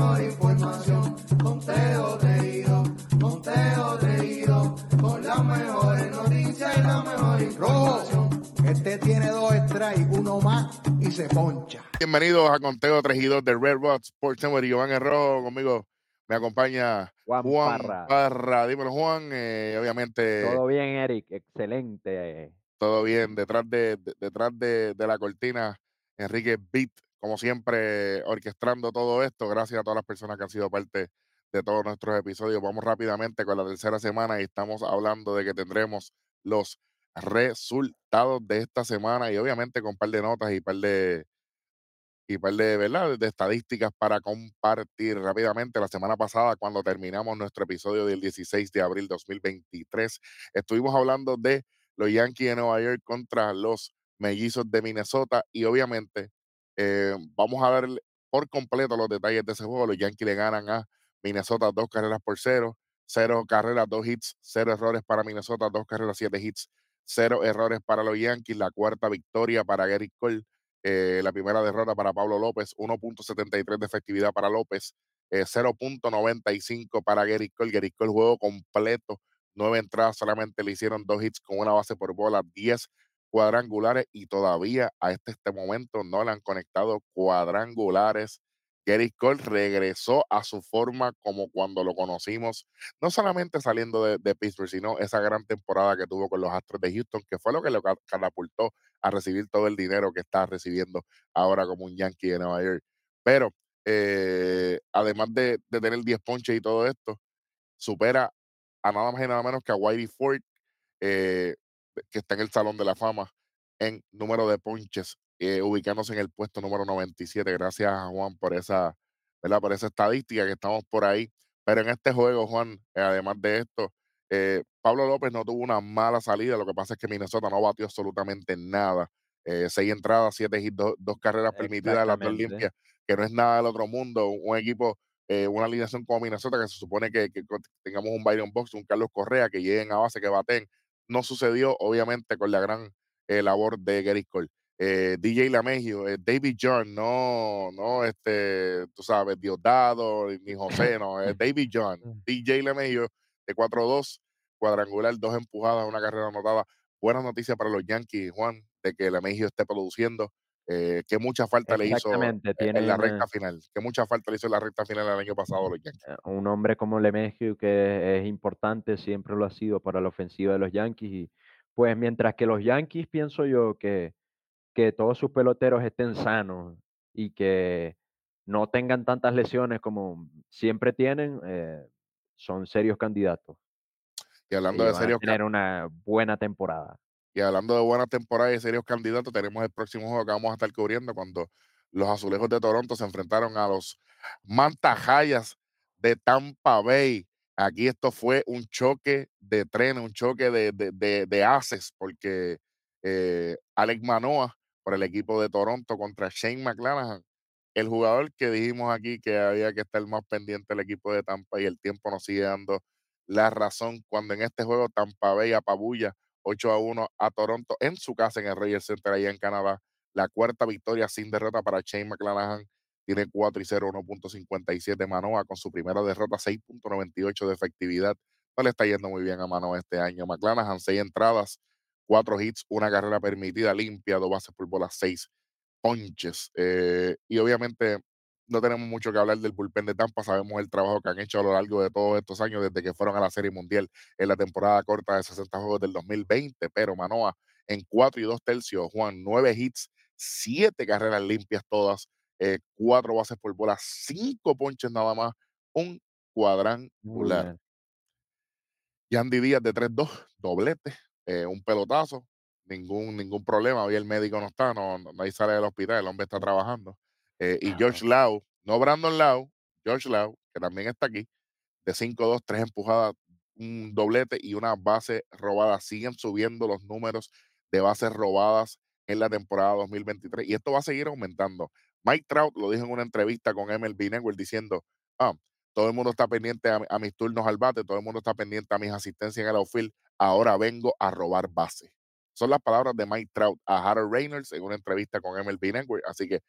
mejor información. Conteo reído, conteo reído, con las mejores noticias y la mejor información. Este tiene dos strikes, uno más y se poncha. Bienvenidos a Conteo 3 y 2 de Red Rock Sports Network. Iván Herrero conmigo me acompaña Juan, Juan Parra. Parra. Dímelo, Juan. Eh, obviamente, Todo bien, Eric. Excelente. todo bien. Detrás de, de- detrás de, de la cortina, Enrique Beat, como siempre, orquestando todo esto. Gracias a todas las personas que han sido parte de todos nuestros episodios. Vamos rápidamente con la tercera semana y estamos hablando de que tendremos los resultados de esta semana y obviamente con un par de notas y un par de, y par de, ¿verdad? de estadísticas para compartir rápidamente. La semana pasada, cuando terminamos nuestro episodio del 16 de abril 2023, estuvimos hablando de los Yankees de Nueva York contra los Mellizos de Minnesota y obviamente eh, vamos a ver por completo los detalles de ese juego. Los Yankees le ganan a Minnesota dos carreras por cero, cero carreras, dos hits, cero errores para Minnesota, dos carreras, siete hits, cero errores para los Yankees. La cuarta victoria para Gary Cole. Eh, la primera derrota para Pablo López, 1.73 de efectividad para López, eh, 0.95 para Gary Cole. Gary Cole juego completo, nueve entradas, solamente le hicieron dos hits con una base por bola, 10 cuadrangulares y todavía a este, este momento no le han conectado cuadrangulares. Gary Cole regresó a su forma como cuando lo conocimos, no solamente saliendo de, Pittsburgh, sino esa gran temporada que tuvo con los Astros de Houston, que fue lo que lo ca- catapultó a recibir todo el dinero que está recibiendo ahora como un Yankee de Nueva York. Pero eh, además de, de tener 10 ponches y todo esto, supera a nada más y nada menos que a Whitey Ford, eh, que está en el Salón de la Fama en número de ponches, eh, ubicándose en el puesto número 97. Gracias a Juan por esa, ¿verdad? por esa estadística que estamos por ahí. Pero en este juego, Juan, eh, además de esto, eh, Pablo López no tuvo una mala salida. Lo que pasa es que Minnesota no batió absolutamente nada. Eh, seis entradas, siete hits, dos, dos carreras permitidas, las dos limpias, que no es nada del otro mundo. Un, equipo, una alineación como Minnesota, que se supone que, que tengamos un Byron Box, un Carlos Correa, que lleguen a base, que baten. No sucedió, obviamente, con la gran eh, labor de Gary Cole. Eh, DJ Lamegio, eh, David John, no, no, este, tú sabes, Diosdado, ni José, no, es David John. DJ Lamegio de 4-2, cuadrangular, dos empujadas, una carrera anotada. Buenas noticias para los Yankees, Juan, de que Lamegio esté produciendo. Eh, que mucha falta le hizo Exactamente. eh, en la recta final. Que mucha falta le hizo en la recta final el año pasado los Yankees. eh, un hombre como LeMahieu que es importante, siempre lo ha sido para la ofensiva de los Yankees. Y pues mientras que los Yankees, pienso yo que, que todos sus peloteros estén sanos y que no tengan tantas lesiones como siempre tienen, eh, son serios candidatos. Y hablando y de serios tener una buena temporada. Y hablando de buena temporada y serios candidatos, tenemos el próximo juego que vamos a estar cubriendo cuando los azulejos de Toronto se enfrentaron a los Mantajayas de Tampa Bay. Aquí esto fue un choque de trenes, un choque de, de, de, porque eh, Alex Manoa por el equipo de Toronto contra Shane McClanahan, el jugador que dijimos aquí que había que estar más pendiente del equipo de Tampa y el tiempo nos sigue dando la razón cuando en este juego Tampa Bay apabulla 8 a 1 a Toronto en su casa en el Rogers Center allá en Canadá. La cuarta victoria sin derrota para Shane McClanahan. Tiene 4 y 0, 1.57 Manoa con su primera derrota, 6.98 de efectividad. No le está yendo muy bien a Manoa este año. McClanahan, 6 entradas, 4 hits, una carrera permitida limpia, dos bases por bola, 6 ponches. Eh, y obviamente no tenemos mucho que hablar del bullpen de Tampa. Sabemos el trabajo que han hecho a lo largo de todos estos años, desde que fueron a la Serie Mundial en la temporada corta de 60 juegos del 2020. Pero Manoa en 4 y 2 tercios, Juan, 9 hits, 7 carreras limpias todas, eh, 4 bases por bola, 5 ponches nada más, un cuadrangular. Yandy Díaz de 3-2, doblete, eh, un pelotazo, ningún, ningún problema. Hoy el médico no está, no, no, nadie sale del hospital, el hombre está trabajando. Eh, y George Lau, no Brandon Lau, George Lau, que también está aquí, de 5-2, 3 empujadas, un doblete y una base robada. Siguen subiendo los números de bases robadas en la temporada 2023 y esto va a seguir aumentando. Mike Trout lo dijo en una entrevista con MLB Network diciendo, ah, todo el mundo está pendiente a, a mis turnos al bate, todo el mundo está pendiente a mis asistencias en el outfield, ahora vengo a robar base. Son las palabras de Mike Trout a Harold Reynolds en una entrevista con MLB Network, así que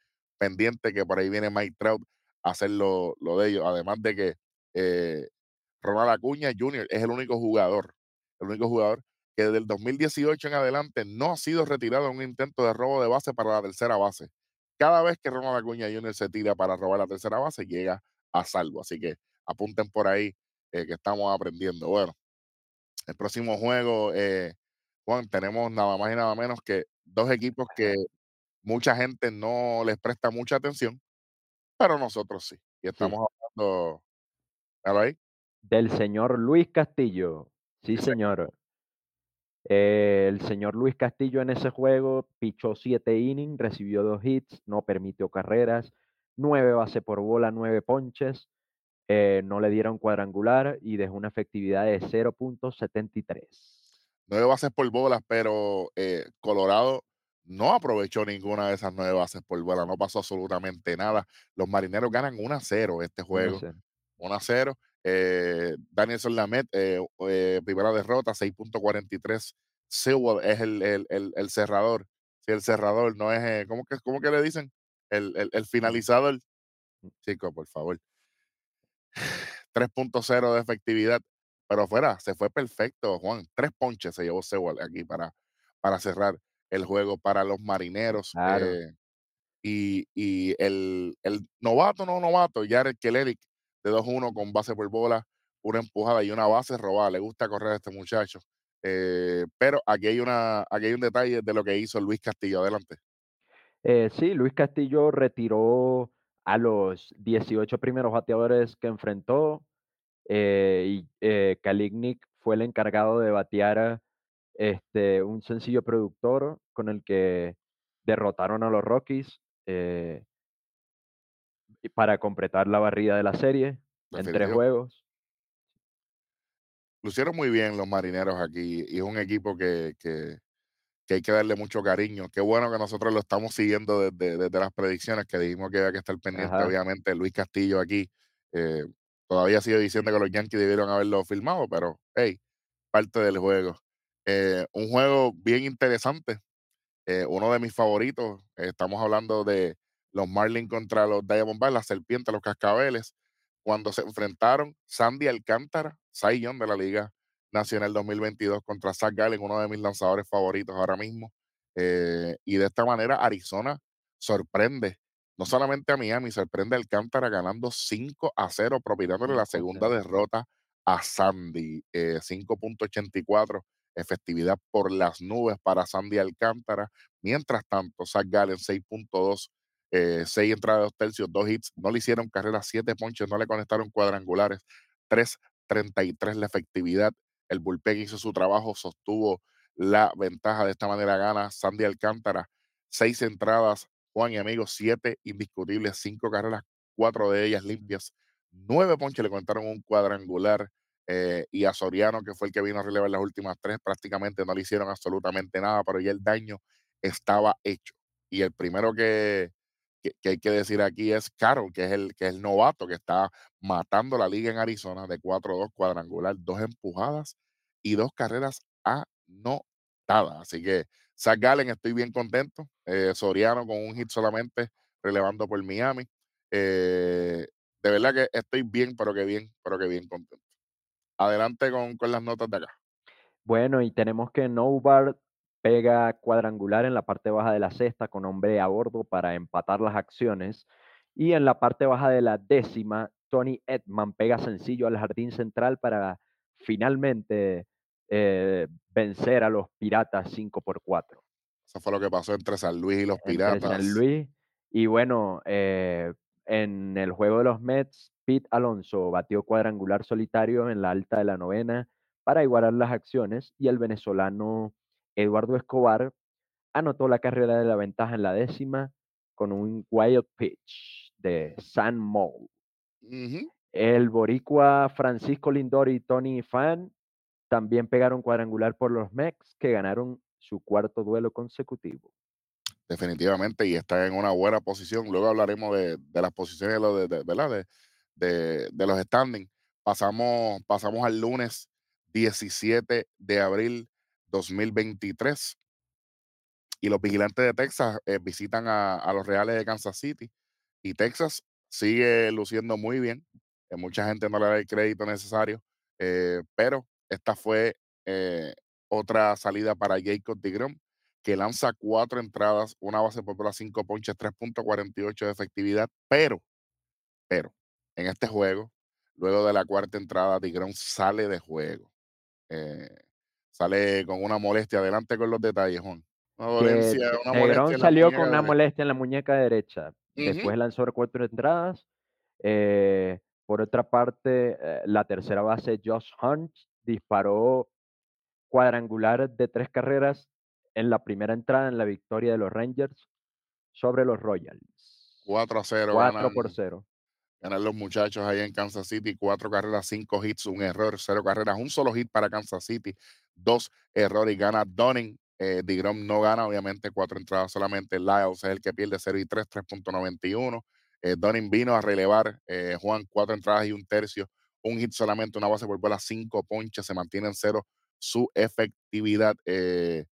pendiente que por ahí viene Mike Trout hacer lo, lo de ellos. Además de que eh, Ronald Acuña Jr. es el único jugador, el único jugador que desde el 2018 en adelante no ha sido retirado en un intento de robo de base para la tercera base. Cada vez que Ronald Acuña Jr. se tira para robar la tercera base, llega a salvo. Así que apunten por ahí eh, que estamos aprendiendo. Bueno, el próximo juego, eh, Juan, tenemos nada más y nada menos que dos equipos que mucha gente no les presta mucha atención, pero nosotros sí. Y Sí, estamos hablando, ¿míralo ahí? del señor Luis Castillo. Sí, señor. Eh, el señor Luis Castillo en ese juego pichó 7 innings, recibió 2 hits, no permitió carreras, 9 bases por bola, 9 ponches, eh, no le dieron cuadrangular y dejó una efectividad de 0.73. nueve bases por bolas, pero eh, Colorado no aprovechó ninguna de esas nueve bases por bola, no pasó absolutamente nada. Los marineros ganan 1 a 0 este juego, sé. 1 a 0. Eh, Danielson Lamet, eh, eh, primera derrota, 6.43. Sewell es el, el, el, el cerrador. Si el cerrador no es, eh, ¿cómo, que, ¿cómo que le dicen? El, el, el finalizador. Chico, por favor. 3.0 de efectividad. Pero fuera, se fue perfecto, Juan. Tres ponches se llevó Sewell aquí para, para cerrar el juego para los marineros. Claro. eh, y y el, el novato, no novato, Jared Kelenic, de 2-1 con base por bola, una empujada y una base robada. Le gusta correr a este muchacho. Eh, pero aquí hay, una, aquí hay un detalle de lo que hizo Luis Castillo. Adelante. Eh, sí, Luis Castillo retiró a los 18 primeros bateadores que enfrentó eh, y eh, Kalinick fue el encargado de batear este, un sencillo productor con el que derrotaron a los Rockies eh, para completar la barrida de la serie en tres juegos. Lucieron muy bien los marineros aquí y es un equipo que, que, que hay que darle mucho cariño. Qué bueno que nosotros lo estamos siguiendo desde, desde las predicciones que dijimos que había que estar pendiente, Ajá. obviamente. Luis Castillo aquí eh, todavía sigue diciendo que los Yankees debieron haberlo filmado, pero hey, parte del juego. Eh, un juego bien interesante, eh, uno de mis favoritos. estamos hablando de los Marlins contra los Diamondbacks, las serpientes, los cascabeles. Cuando se enfrentaron Sandy Alcántara, Young de la Liga Nacional 2022 contra Zach Gallen, uno de mis lanzadores favoritos ahora mismo. Eh, y de esta manera Arizona sorprende, no solamente a Miami, sorprende a Alcántara ganando 5 a 0, propiciándole la 5 a segunda 0. derrota a Sandy. Eh, 5.84, efectividad por las nubes para Sandy Alcántara. Mientras tanto, Zach Gallen 6.2, eh, 6 entradas, dos tercios, dos hits, no le hicieron carrera, 7 ponches, no le conectaron cuadrangulares, 3.33 la efectividad. El bullpen hizo su trabajo, sostuvo la ventaja. De esta manera gana Sandy Alcántara, 6 entradas, Juan y amigos, 7 indiscutibles, 5 carreras, 4 de ellas limpias, 9 ponches, le conectaron un cuadrangular. Eh, y a Soriano, que fue el que vino a relevar las últimas tres, prácticamente no le hicieron absolutamente nada, pero ya el daño estaba hecho. Y el primero que, que, hay que decir aquí es Carol, que es el, que es el novato que está matando la liga en Arizona de 4-2 cuadrangular, dos empujadas y dos carreras anotadas. Así que Zach Gallen, estoy bien contento. eh, Soriano con un hit solamente, relevando por Miami. Eh, de verdad que estoy bien, pero que bien, pero que bien contento. Adelante con, con las notas de acá. Bueno, y tenemos que Nobar pega cuadrangular en la parte baja de la sexta con hombre a bordo para empatar las acciones. Y en la parte baja de la décima, Tony Edman pega sencillo al jardín central para finalmente eh, vencer a los Piratas 5 por 4 Eso fue lo que pasó entre San Luis y los entre Piratas. San Luis. Y bueno, eh, en el juego de los Mets, Pete Alonso batió cuadrangular solitario en la alta de la novena para igualar las acciones y el venezolano Eduardo Escobar anotó la carrera de la ventaja en la décima con un wild pitch de San Mo. Ujú. El boricua Francisco Lindor y Tony Fan también pegaron cuadrangular por los Mets que ganaron su cuarto duelo consecutivo. Definitivamente, y está en una buena posición. Luego hablaremos de, de las posiciones de, los de, de- ¿verdad? De, de- los standings. Pasamos, pasamos al lunes 17 de abril 2023 y los vigilantes de Texas eh, visitan a, a los Reales de Kansas City y Texas sigue luciendo muy bien. eh, mucha gente no le da el crédito necesario, eh, pero esta fue eh, otra salida para Jacob DeGrom, que lanza cuatro entradas, una base por bola, cinco ponches, 3.48 de efectividad, pero, pero, en este juego, luego de la cuarta entrada, DeGrom sale de juego. eh, sale con una molestia. Adelante con los detalles, Juan. La salió con una molestia en la muñeca derecha. Después lanzó cuatro entradas. Eh, por otra parte, eh, la tercera base, Josh Hunt, disparó cuadrangular de tres carreras en la primera entrada en la victoria de los Rangers sobre los Royals. 4 a 0 4 ganan, por 0. Ganan los muchachos ahí en Kansas City. Cuatro carreras, cinco hits, un error, cero carreras, un solo hit para Kansas City, dos errores gana Dunning. Eh, DeGrom no gana, obviamente, cuatro entradas solamente. Lyles es el que pierde 0 y 3, 3.91. Eh, Dunning vino a relevar, eh, Juan, cuatro entradas y un tercio, un hit solamente, una base por bola, cinco ponches, se mantiene en cero su efectividad. Eh,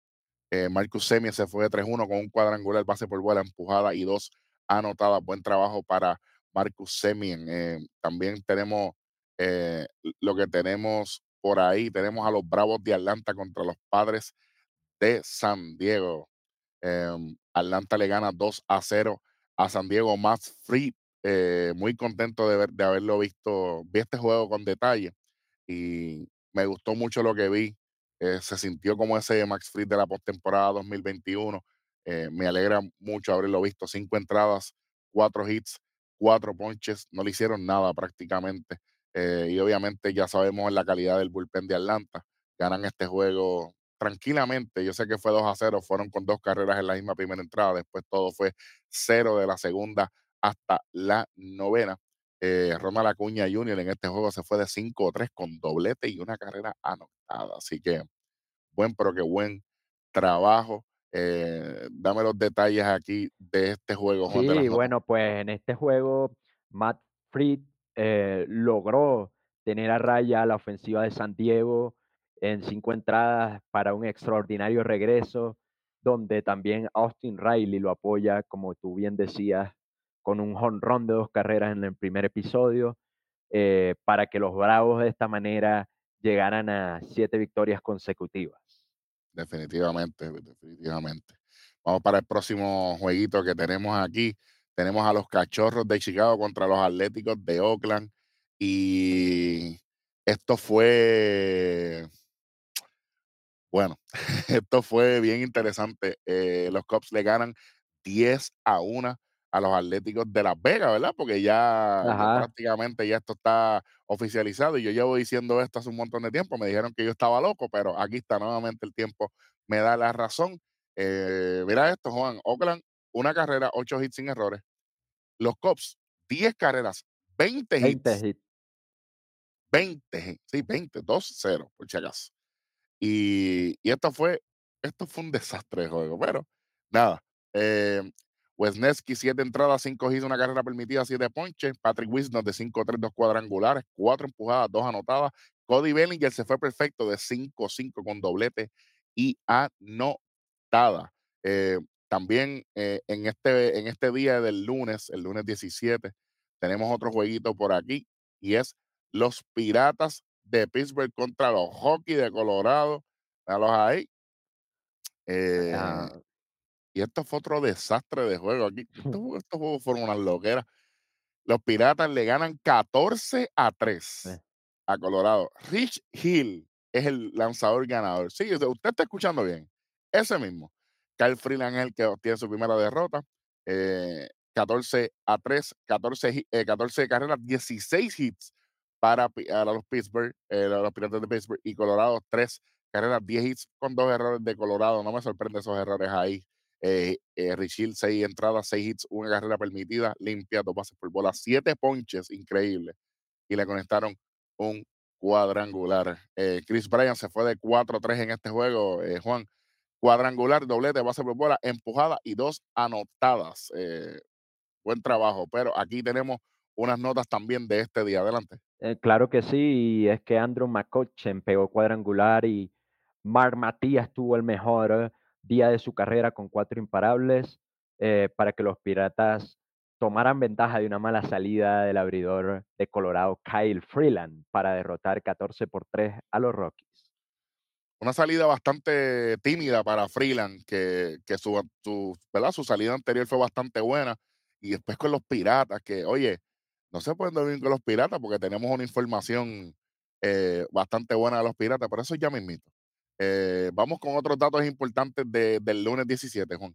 eh, Marcus Semien se fue de 3-1 con un cuadrangular, base por bola empujada y dos anotadas. Buen trabajo para Marcus Semien. Eh, también tenemos eh, lo que tenemos por ahí. Tenemos a los Bravos de Atlanta contra los Padres de San Diego. Em, Atlanta le gana 2 a 0 a San Diego. Matt Free, eh, muy contento de, haberlo visto. Vi este juego con detalle y me gustó mucho lo que vi. Se sintió como ese Max Fried de la postemporada 2021. Eh, me alegra mucho haberlo visto. Cinco entradas, cuatro hits, cuatro ponches. No le hicieron nada prácticamente. Eh, y obviamente ya sabemos la calidad del bullpen de Atlanta. Ganan este juego tranquilamente. Yo sé que fue 2 a 0. Fueron con dos carreras en la misma primera entrada. Después todo fue cero de la segunda hasta la novena. Eh, Ronald Jr. en este juego se fue de 5-3 con doblete y una carrera anotada. Así que buen, pero que buen trabajo. Eh, dame los detalles aquí de este juego, Juan. Sí, bueno, pues en este juego Matt Fried eh, logró tener a raya la ofensiva de San Diego en cinco entradas para un extraordinario regreso, donde también Austin Riley lo apoya, como tú bien decías, con un jonrón de dos carreras en el primer episodio, eh, para que los Bravos de esta manera llegaran a siete victorias consecutivas. Definitivamente, definitivamente. Vamos para el próximo jueguito que tenemos aquí. Tenemos a los Cachorros de Chicago contra los Atléticos de Oakland. Y esto fue, bueno, esto fue bien interesante. Eh, los Cubs le ganan 10 a 1 a los Atléticos de Las Vegas, ¿verdad? Porque ya, prácticamente ya esto está oficializado y yo llevo diciendo esto hace un montón de tiempo. Me dijeron que yo estaba loco, pero aquí está nuevamente el tiempo, me da la razón. Eh, mira esto, Juan. Oakland, una carrera, 8 hits sin errores. Los Cubs, 10 carreras, 20 20 hits, hits. 20, hits, sí, 20, 2-0, por si acaso. Y, y esto fue, esto fue un desastre de juego, pero nada. Eh, Wesneski, 7 entradas, 5 hits, una carrera permitida, 7 ponches. Patrick Wisner de 5-3, 2 cuadrangulares, 4 empujadas, 2 anotadas. Cody Bellinger se fue perfecto de 5-5 con doblete y anotada. Eh, también eh, en, este, en este día del lunes, el lunes 17, tenemos otro jueguito por aquí y es los Piratas de Pittsburgh contra los Hockey de Colorado. Véalos ahí. Eh, Ah, y esto fue otro desastre de juego aquí. Estos, jue- estos juegos fueron unas loqueras. Los Piratas le ganan 14 a 3 Eh. a Colorado. Rich Hill es el lanzador ganador. Sí, usted está escuchando bien. Ese mismo. Kyle Freeland es el que obtiene su primera derrota. Eh, 14 a 3, 14, hi- eh, 14 carreras, 16 hits para, pi- para los Pittsburgh, eh, los Piratas de Pittsburgh y Colorado, 3 carreras, 10 hits con dos errores de Colorado. No me sorprende esos errores ahí. Eh, eh, Rich Hill, 6 entradas, 6 hits, una carrera permitida, limpia, dos bases por bola, 7 ponches, increíble. Y le conectaron un cuadrangular. Eh, Chris Bryan se fue de 4-3 en este juego, eh, Juan. Cuadrangular, doblete, base por bola, empujada y dos anotadas. Eh, buen trabajo, pero aquí tenemos unas notas también de este día. Adelante. Claro que sí, es que Andrew McCutcheon pegó cuadrangular y Mark Matías tuvo el mejor día de su carrera con cuatro imparables eh, para que los Piratas tomaran ventaja de una mala salida del abridor de Colorado, Kyle Freeland, para derrotar 14 por 3 a los Rockies. Una salida bastante tímida para Freeland, que, su, su, ¿verdad? su salida anterior fue bastante buena. Y después con los Piratas, que, oye, no se pueden dormir con los Piratas porque tenemos una información eh, bastante buena de los Piratas, pero eso ya me invito. Eh, vamos con otros datos importantes de- del lunes 17, Juan.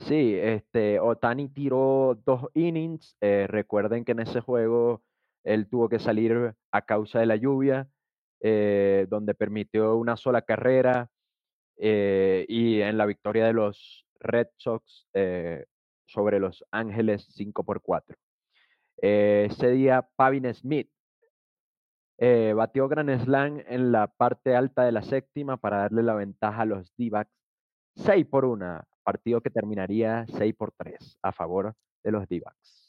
Sí, este, Otani tiró dos innings. eh, recuerden que en ese juego él tuvo que salir a causa de la lluvia, eh, donde permitió una sola carrera. y en la victoria de los Red Sox sobre los Ángeles 5 por 4. Eh, ese día, Pavin Smith eh, batió Grand Slam en la parte alta de la séptima para darle la ventaja a los D-backs 6 por 1, partido que terminaría 6 por 3 a favor de los D-backs.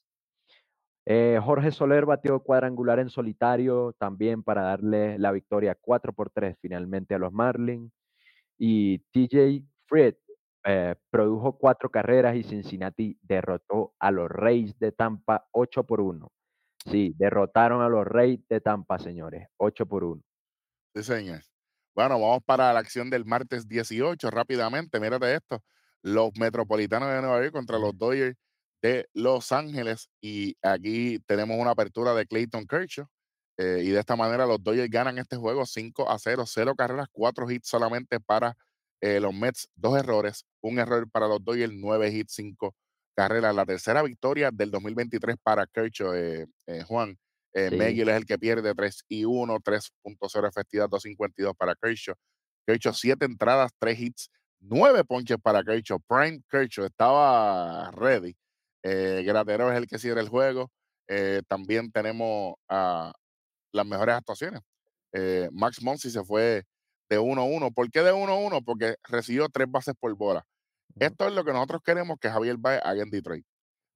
Eh, Jorge Soler batió cuadrangular en solitario también para darle la victoria 4 por 3 finalmente a los Marlins. Y TJ Fried eh, produjo cuatro carreras y Cincinnati derrotó a los Reyes de Tampa 8 por 1. Sí, derrotaron a los Reyes de Tampa, señores, 8 por 1. Sí, señor. Bueno, vamos para la acción del martes 18 rápidamente. Mírate esto. Los Metropolitanos de Nueva York contra los Dodgers de Los Ángeles. Y aquí tenemos una apertura de Clayton Kershaw. eh, y de esta manera los Dodgers ganan este juego 5 a 0. 0 carreras, 4 hits solamente para eh, los Mets. Dos errores. Un error para los Dodgers, 9 hits, 5 carreras. La tercera victoria del 2023 para Kershaw, eh, eh, Juan. Eh, Sí. Megill es el que pierde 3 y 1, 3.0 efectividad, 2.52 para Kershaw. Kershaw, 7 entradas, 3 hits, 9 ponches para Kershaw. Prime Kershaw estaba ready. Eh, Gratero es el que cierra el juego. Eh, también tenemos a las mejores actuaciones. Eh, Max Monsi se fue de 1-1. ¿Por qué de 1-1? Porque recibió 3 bases por bola. Esto es lo que nosotros queremos que Javier Baez haga en Detroit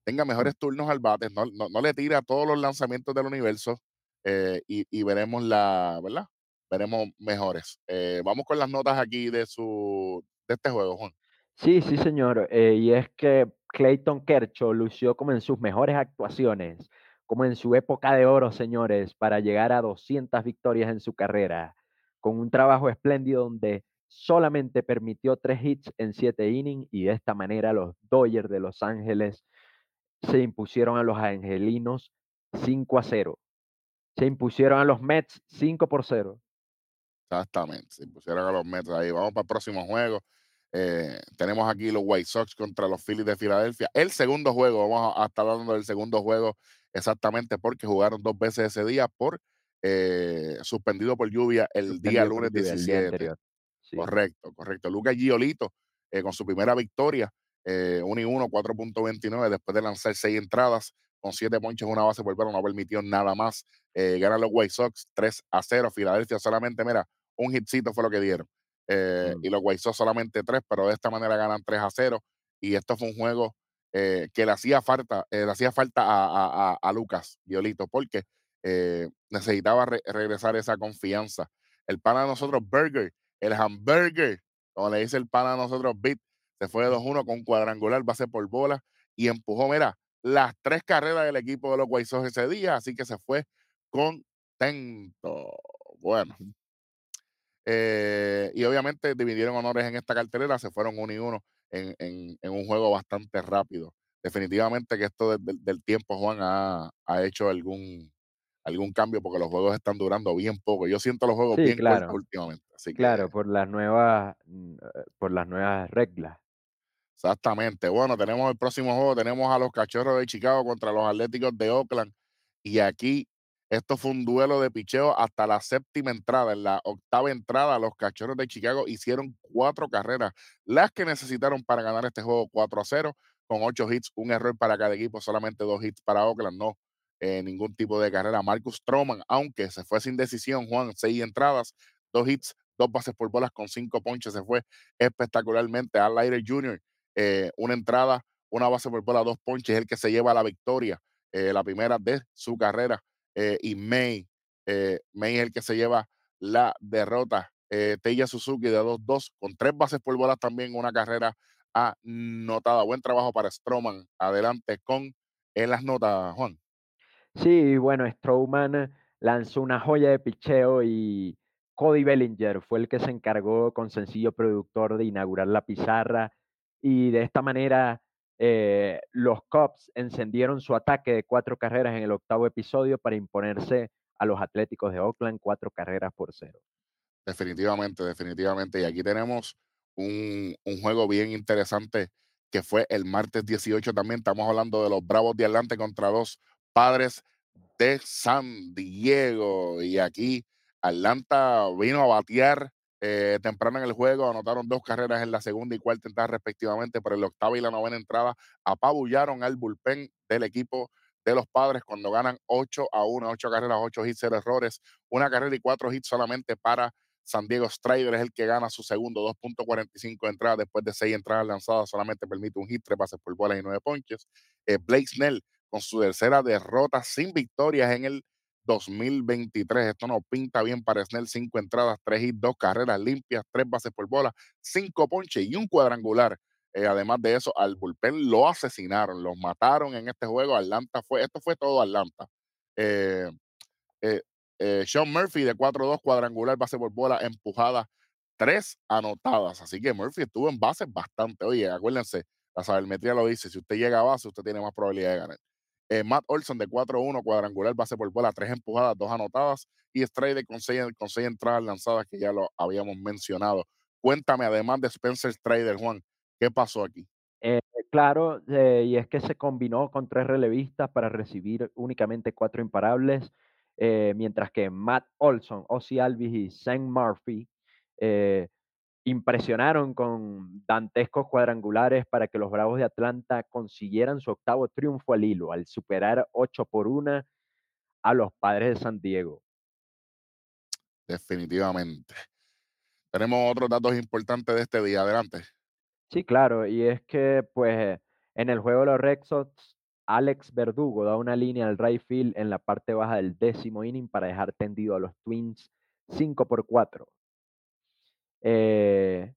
tenga mejores turnos al bate, no, no, no le tira todos los lanzamientos del universo eh, y, y veremos la, ¿verdad? Veremos mejores. Eh, vamos con las notas aquí de su de este juego, Juan. Sí, sí, señor. eh, y es que Clayton Kershaw lució como en sus mejores actuaciones, como en su época de oro, señores, para llegar a 200 victorias en su carrera, con un trabajo espléndido donde solamente permitió tres hits en siete innings y de esta manera los Dodgers de Los Ángeles se impusieron a los angelinos 5 a 0. Se impusieron a los Mets 5 por 0. Exactamente. Se pusieron a los Mets ahí. Vamos para el próximo juego. Eh, tenemos aquí los White Sox contra los Phillies de Filadelfia. El segundo juego, vamos a, estar hablando del segundo juego exactamente porque jugaron dos veces ese día por eh, suspendido por lluvia el día suspendido lunes lluvia el día 17. Sí. Correcto, correcto. Lucas Giolito eh, con su primera victoria, eh, 1 y 1, 4.29, después de lanzar seis entradas, con siete ponches, una base por no permitió nada más. Eh, ganan los White Sox 3 a 0. Filadelfia solamente, mira, un hitcito fue lo que dieron. Eh, Mm. Y los White Sox solamente tres, pero de esta manera ganan 3 a 0. Y esto fue un juego eh, que le hacía falta, le hacía falta a, a- a- Lucas Giolito, porque necesitaba re- regresar esa confianza. El pana de nosotros, Burger, el hamburger, como le dice el pana a nosotros, Beat, se fue de 2-1 con cuadrangular, base por bola y empujó, mira, las tres carreras del equipo de los White ese día, así que se fue contento. Bueno. eh, y obviamente dividieron honores en esta cartelera, se fueron uno y uno en, en- en un juego bastante rápido. Definitivamente que esto de- del- del tiempo, Juan, ha, ha hecho algún, algún cambio porque los juegos están durando bien poco. Yo siento los juegos Sí, bien cortos claro. últimamente. Así que Claro, por las nuevas, mm, eh, por las nuevas reglas. Exactamente. Bueno, tenemos el próximo juego, tenemos a los Cachorros de Chicago contra los Atléticos de Oakland. Y aquí, esto fue un duelo de picheo hasta la séptima entrada. En la octava entrada, los Cachorros de Chicago hicieron cuatro carreras, las que necesitaron para ganar este juego 4 a 0, con ocho hits, un error para cada equipo, solamente dos hits para Oakland, no eh, ningún tipo de carrera. Marcus Stroman, aunque se fue sin decisión, Juan, seis entradas, dos hits, dos bases por bolas con cinco ponches, se fue espectacularmente. Al Leiter Jr., eh, una entrada, una base por bola, dos ponches, es el que se lleva la victoria, eh, la primera de su carrera. eh, y May, May es el que se lleva la derrota. Teya Suzuki de 2-2, con tres bases por bolas también, una carrera anotada. Buen trabajo para Stroman. Adelante con en las notas, Juan. Sí, bueno, Strowman lanzó una joya de picheo y Cody Bellinger fue el que se encargó con sencillo productor de inaugurar la pizarra y de esta manera eh, los Cubs encendieron su ataque de cuatro carreras en el octavo episodio para imponerse a los Atléticos de Oakland cuatro carreras por cero. Definitivamente, definitivamente. Y aquí tenemos un, un juego bien interesante que fue el martes 18 también. Estamos hablando de los Bravos de Atlante contra los Padres de San Diego. Y aquí Atlanta vino a batear eh, temprano en el juego, anotaron dos carreras en la segunda y cuarta entrada respectivamente, pero en la octava y la novena entrada apabullaron al bullpen del equipo de los padres cuando ganan 8 a 1, 8 carreras, 8 hits, 0 errores, una carrera y cuatro hits solamente para San Diego Strider es el que gana su segundo 2.45 entradas después de seis entradas lanzadas, solamente permite un hit, tres pases por bola y nueve ponches. Eh, Blake Snell con su tercera derrota sin victorias en el 2023. Esto no pinta bien para Snell. Cinco entradas, tres hits, dos carreras limpias, tres bases por bola, cinco ponches y un cuadrangular. Eh, además de eso, al bullpen lo asesinaron, los mataron en este juego. Atlanta fue, esto fue todo Atlanta. Eh, eh, Sean Murphy de 4-2 cuadrangular, base por bola, empujada, tres anotadas. Así que Murphy estuvo en base bastante. Oye, acuérdense, la sabermetría lo dice, si usted llega a base, usted tiene más probabilidad de ganar. Eh, Matt Olson de 4-1 cuadrangular, base por bola, tres empujadas, dos anotadas y Strider con seis, con seis entradas lanzadas que ya lo habíamos mencionado. Cuéntame, además de Spencer Strider, Juan, ¿qué pasó aquí? Eh, claro, eh, y es que se combinó con tres relevistas para recibir únicamente cuatro imparables mientras que Matt Olson, Ozzy Alvis y Sam Murphy impresionaron con dantescos cuadrangulares para que los Bravos de Atlanta consiguieran su octavo triunfo al hilo, al superar 8 por 1 a los Padres de San Diego. Definitivamente. Tenemos otros datos importantes de este día. Adelante. Sí, claro, y es que pues en el juego de los Red Sox Alex Verdugo da una línea al right field en la parte baja del décimo inning para dejar tendido a los Twins 5 por 4. Eh,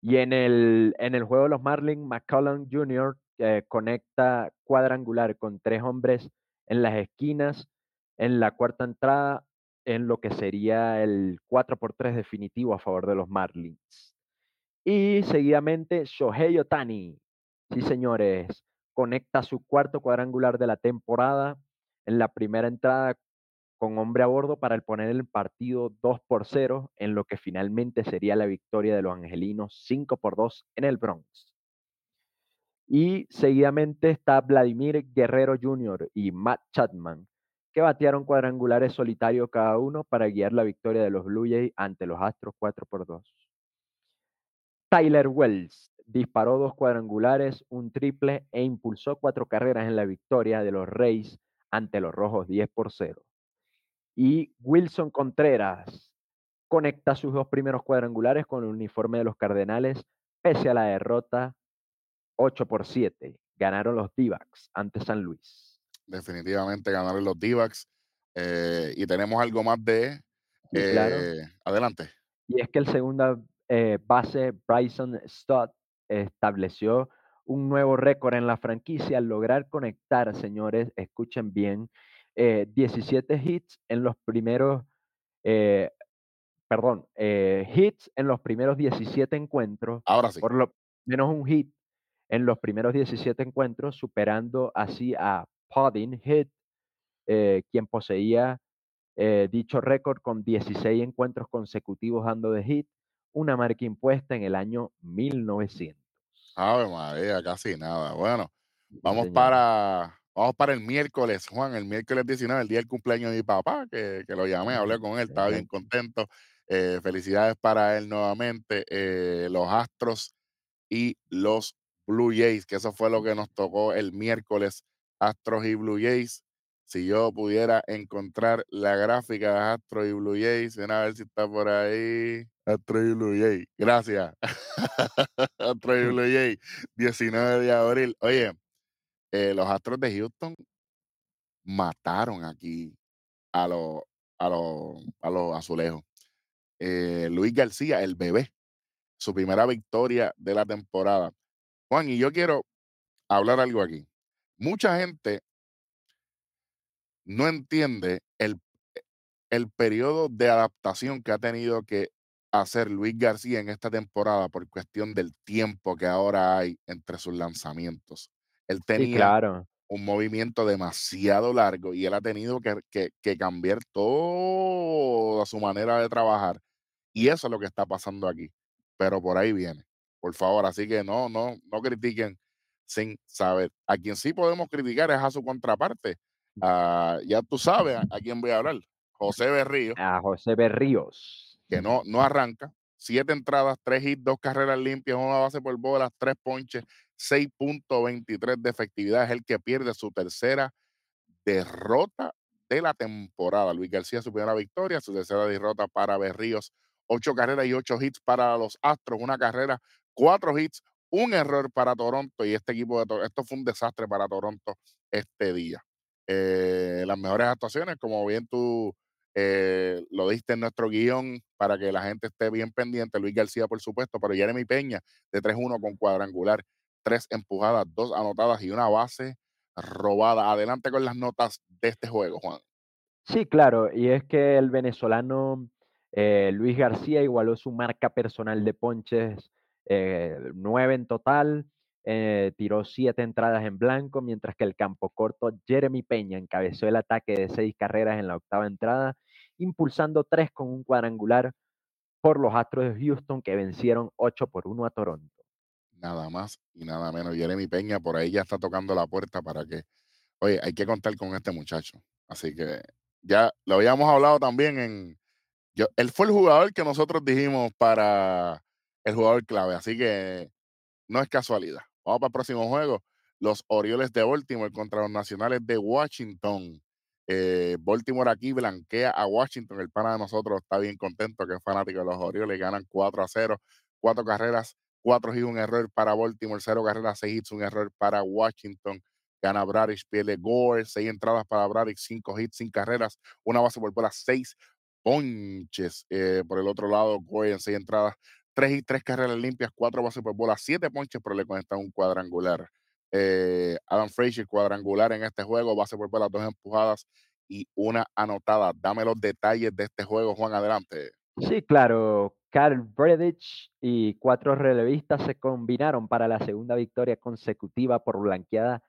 y en el, en el juego de los Marlins, McCollum Jr. Eh, conecta cuadrangular con tres hombres en las esquinas en la cuarta entrada en lo que sería el 4 por 3 definitivo a favor de los Marlins. Y seguidamente Shohei Otani. Sí, señores, conecta su cuarto cuadrangular de la temporada en la primera entrada con hombre a bordo para poner el partido 2 por 0 en lo que finalmente sería la victoria de los angelinos 5 por 2 en el Bronx. Y seguidamente está Vladimir Guerrero Jr. y Matt Chapman, que batearon cuadrangulares solitarios cada uno para guiar la victoria de los Blue Jays ante los Astros 4 por 2. Tyler Wells disparó dos cuadrangulares, un triple e impulsó cuatro carreras en la victoria de los Reyes ante los Rojos 10 por 0. Y Wilson Contreras conecta sus dos primeros cuadrangulares con el uniforme de los Cardenales, pese a la derrota 8 por 7. Ganaron los d ante San Luis. Definitivamente ganaron los d eh, y tenemos algo más de... Eh, adelante. Y es que el segundo eh, base Bryson Stott estableció un nuevo récord en la franquicia al lograr conectar, señores, escuchen bien, 17 eh, hits en los primeros, eh, perdón, eh, hits en los primeros 17 encuentros. Ahora sí. Por lo menos un hit en los primeros 17 encuentros, superando así a Pudding Hit, quien poseía dicho récord con 16 encuentros consecutivos dando de hit, una marca impuesta en el año 1900. Ave María, casi nada. Bueno, vamos para, vamos para el miércoles, Juan, el miércoles 19, el día del cumpleaños de mi papá, que, que lo llamé, hablé con él, estaba bien contento. Eh, felicidades para él nuevamente. Eh, los Astros y los Blue Jays, que eso fue lo que nos tocó el miércoles, Astros y Blue Jays. Si yo pudiera encontrar la gráfica de Astros y Blue Jays, a ver si está por ahí. Astros y Blue Jays, gracias. Astros y Blue Jays, 19 de abril. Oye, eh, los Astros de Houston mataron aquí a los a los a los azulejos. Eh, Luis García, el bebé, su primera victoria de la temporada. Juan, y yo quiero hablar algo aquí. Mucha gente no entiende el, el periodo de adaptación que ha tenido que hacer Luis García en esta temporada por cuestión del tiempo que ahora hay entre sus lanzamientos. Él Sí, tenía claro. un movimiento demasiado largo y él ha tenido que, que- que cambiar toda su manera de trabajar. Y eso es lo que está pasando aquí. Pero por ahí viene, por favor. Así que no, no, no critiquen sin saber. A quien sí podemos criticar es a su contraparte. Ah, ya tú sabes a, a quién voy a hablar. José Berrío, A José Berríos. que no, no arranca. Siete entradas, tres hits, dos carreras limpias, una base por bolas, tres ponches, 6.23 de efectividad. Es el que pierde su tercera derrota de la temporada. Luis García, su primera victoria, su tercera derrota para Berríos. Ocho carreras y ocho hits para los Astros, una carrera, cuatro hits, un error para Toronto. Y este equipo de Toronto, esto fue un desastre para Toronto este día. Eh, las mejores actuaciones, como bien tú eh, lo diste en nuestro guion para que la gente esté bien pendiente. Luis García, por supuesto, pero Jeremy Peña de 3-1 con cuadrangular, tres empujadas, dos anotadas y una base robada. Adelante con las notas de este juego, Juan. Sí, claro, y es que el venezolano eh, Luis García igualó su marca personal de ponches, eh, nueve en total, eh, tiró siete entradas en blanco, mientras que el campo corto Jeremy Peña encabezó el ataque de seis carreras en la octava entrada, impulsando tres con un cuadrangular por los Astros de Houston que vencieron 8 por 1 a Toronto. Nada más y nada menos. Jeremy Peña por ahí ya está tocando la puerta para que, oye, hay que contar con este muchacho. Así que ya lo habíamos hablado también en, yo, él fue el jugador que nosotros dijimos para el jugador clave. Así que no es casualidad. Vamos para el próximo juego. Los Orioles de Baltimore contra los Nacionales de Washington. Eh, Baltimore aquí blanquea a Washington. El pana de nosotros está bien contento que es fanático de los Orioles. Ganan 4 a 0. Cuatro carreras, cuatro hits, un error para Baltimore. Cero carreras, seis hits, un error para Washington. Gana Bradish, pierde Gore. Seis entradas para Bradish, cinco hits, sin carreras. Una base por bola, seis ponches. Eh, por el otro lado, Gore en seis entradas, tres y tres carreras limpias, cuatro bases por bola, siete ponches, pero le conecta un cuadrangular. Eh, Adam Frazier cuadrangular en este juego, base por bola, dos empujadas y una anotada. Dame los detalles de este juego, Juan, adelante. Sí, claro. Carl Bredich y cuatro relevistas se combinaron para la segunda victoria consecutiva por blanqueada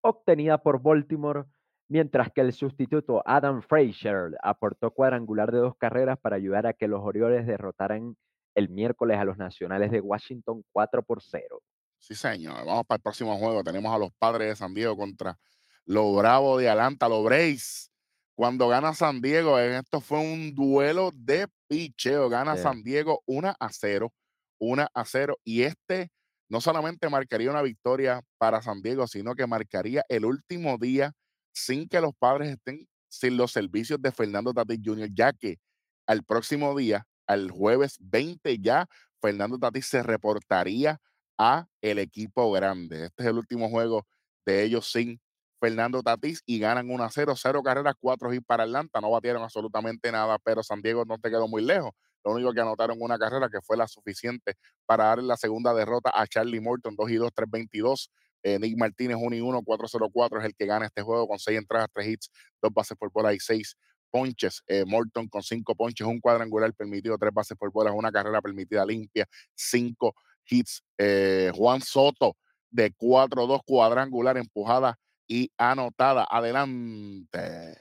obtenida por Baltimore, mientras que el sustituto Adam Frazier aportó cuadrangular de dos carreras para ayudar a que los Orioles derrotaran el miércoles a los Nacionales de Washington 4 por 0. Sí, señor. Vamos para el próximo juego. Tenemos a los padres de San Diego contra los Bravos de Atlanta, los Braves. Cuando gana San Diego, esto fue un duelo de picheo. Gana. San Diego 1 a 0. 1 a 0. Y este no solamente marcaría una victoria para San Diego, sino que marcaría el último día sin que los padres estén sin los servicios de Fernando Tatis Jr., ya que al próximo día, al jueves 20 ya, Fernando Tatis se reportaría a el equipo grande. Este es el último juego de ellos sin Fernando Tatís y ganan 1 a 0, 0 carreras, 4 hits para Atlanta. No batieron absolutamente nada, pero San Diego no te quedó muy lejos. Lo único que anotaron una carrera que fue la suficiente para darle la segunda derrota a Charlie Morton, 2 y 2, 3-22. Eh, Nick Martínez, 1 y 1, 4-0-4 es el que gana este juego con 6 entradas, 3 hits, 2 bases por bola y 6 ponches. Eh, Morton con 5 ponches, un cuadrangular permitido, 3 bases por bola, una carrera permitida limpia, 5 hits. Eh, Juan Soto de 4-2 cuadrangular empujada y anotada. Adelante.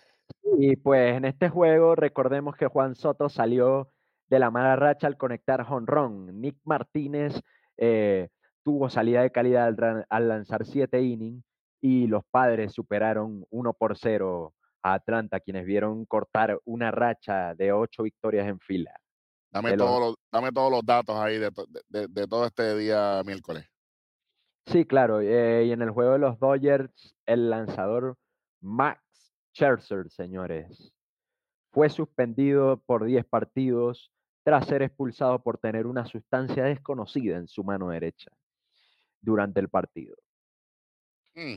Y pues en este juego recordemos que Juan Soto salió de la mala racha al conectar jonrón. Nick Martínez eh, tuvo salida de calidad al, lanzar siete innings y los padres superaron 1 por 0 a Atlanta, quienes vieron cortar una racha de ocho victorias en fila. Dame, los- todos los, dame todos los datos ahí de, to- de- de- de todo este día miércoles. Sí, claro. eh, y en el juego de los Dodgers, el lanzador Max Scherzer, señores, fue suspendido por 10 partidos tras ser expulsado por tener una sustancia desconocida en su mano derecha durante el partido. Mm,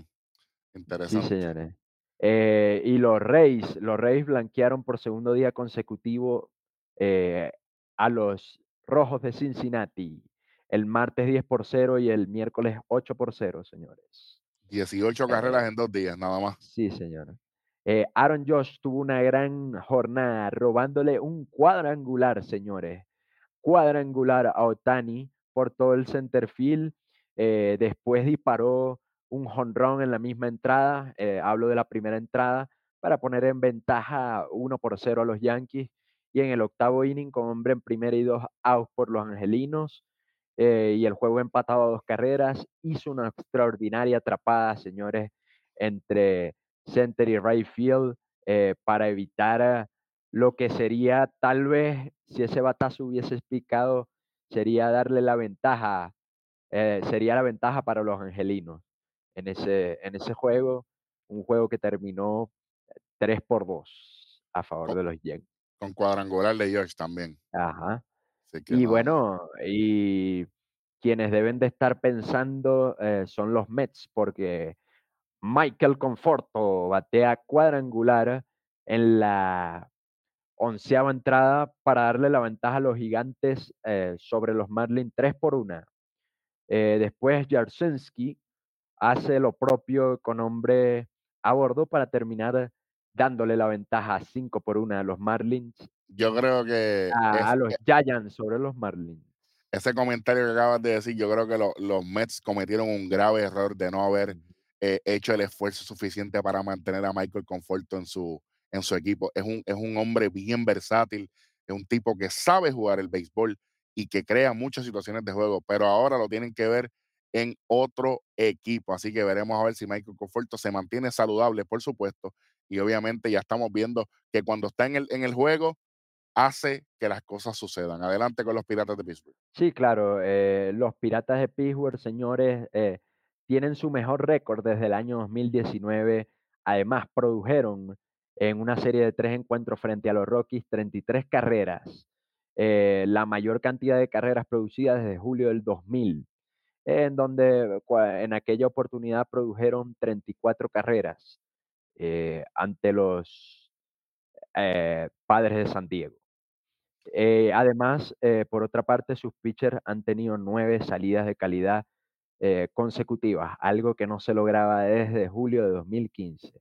Sí, interesante. señores. Eh, y los Reyes, los Reyes blanquearon por segundo día consecutivo eh, a los Rojos de Cincinnati. El martes 10 por 0 y el miércoles 8 por 0, señores. 18 Eh, carreras en dos días, nada más. Sí, señor. Eh, Aaron Josh tuvo una gran jornada robándole un cuadrangular, señores. Cuadrangular a Otani por todo el center field. Eh, después disparó un jonrón en la misma entrada. eh, hablo de la primera entrada para poner en ventaja 1 por 0 a los Yankees. Y en el octavo inning, con hombre en primera y dos outs por los angelinos, eh, y el juego empatado a dos carreras, hizo una extraordinaria atrapada, señores, entre center y right field eh, para evitar lo que sería tal vez, si ese batazo hubiese picado, sería darle la ventaja, eh, sería la ventaja para los angelinos en ese, en ese juego, un juego que terminó 3 por 2 a favor Con, de los Yankees. con cuadrangular de George también. Ajá. Que Y no, bueno, y quienes deben de estar pensando eh, son los Mets, porque Michael Conforto batea cuadrangular en la onceava entrada para darle la ventaja a los gigantes eh, sobre los Marlins 3 por 1. después Jarsinski hace lo propio con hombre a bordo para terminar dándole la ventaja 5 por 1 a los Marlins, yo creo que a, es, a los Giants sobre los Marlins. ese comentario que acabas de decir, yo creo que lo- los Mets cometieron un grave error de no haber eh, hecho el esfuerzo suficiente para mantener a Michael Conforto en su, en su equipo. Es un, es un hombre bien versátil, es un tipo que sabe jugar el béisbol y que crea muchas situaciones de juego, pero ahora lo tienen que ver en otro equipo. Así que veremos a ver si Michael Conforto se mantiene saludable, por supuesto. Y obviamente ya estamos viendo que cuando está en el, en el juego, hace que las cosas sucedan. Adelante con los Piratas de Pittsburgh. Sí, claro, eh, los Piratas de Pittsburgh, señores, eh, tienen su mejor récord desde el año 2019. Además, produjeron en una serie de tres encuentros frente a los Rockies 33 carreras, eh, la mayor cantidad de carreras producidas desde julio del 2000, en donde en aquella oportunidad produjeron 34 carreras ante los Padres de San Diego. Eh, además, eh, por otra parte, sus pitchers han tenido nueve salidas de calidad eh, consecutivas, algo que no se lograba desde julio de 2015.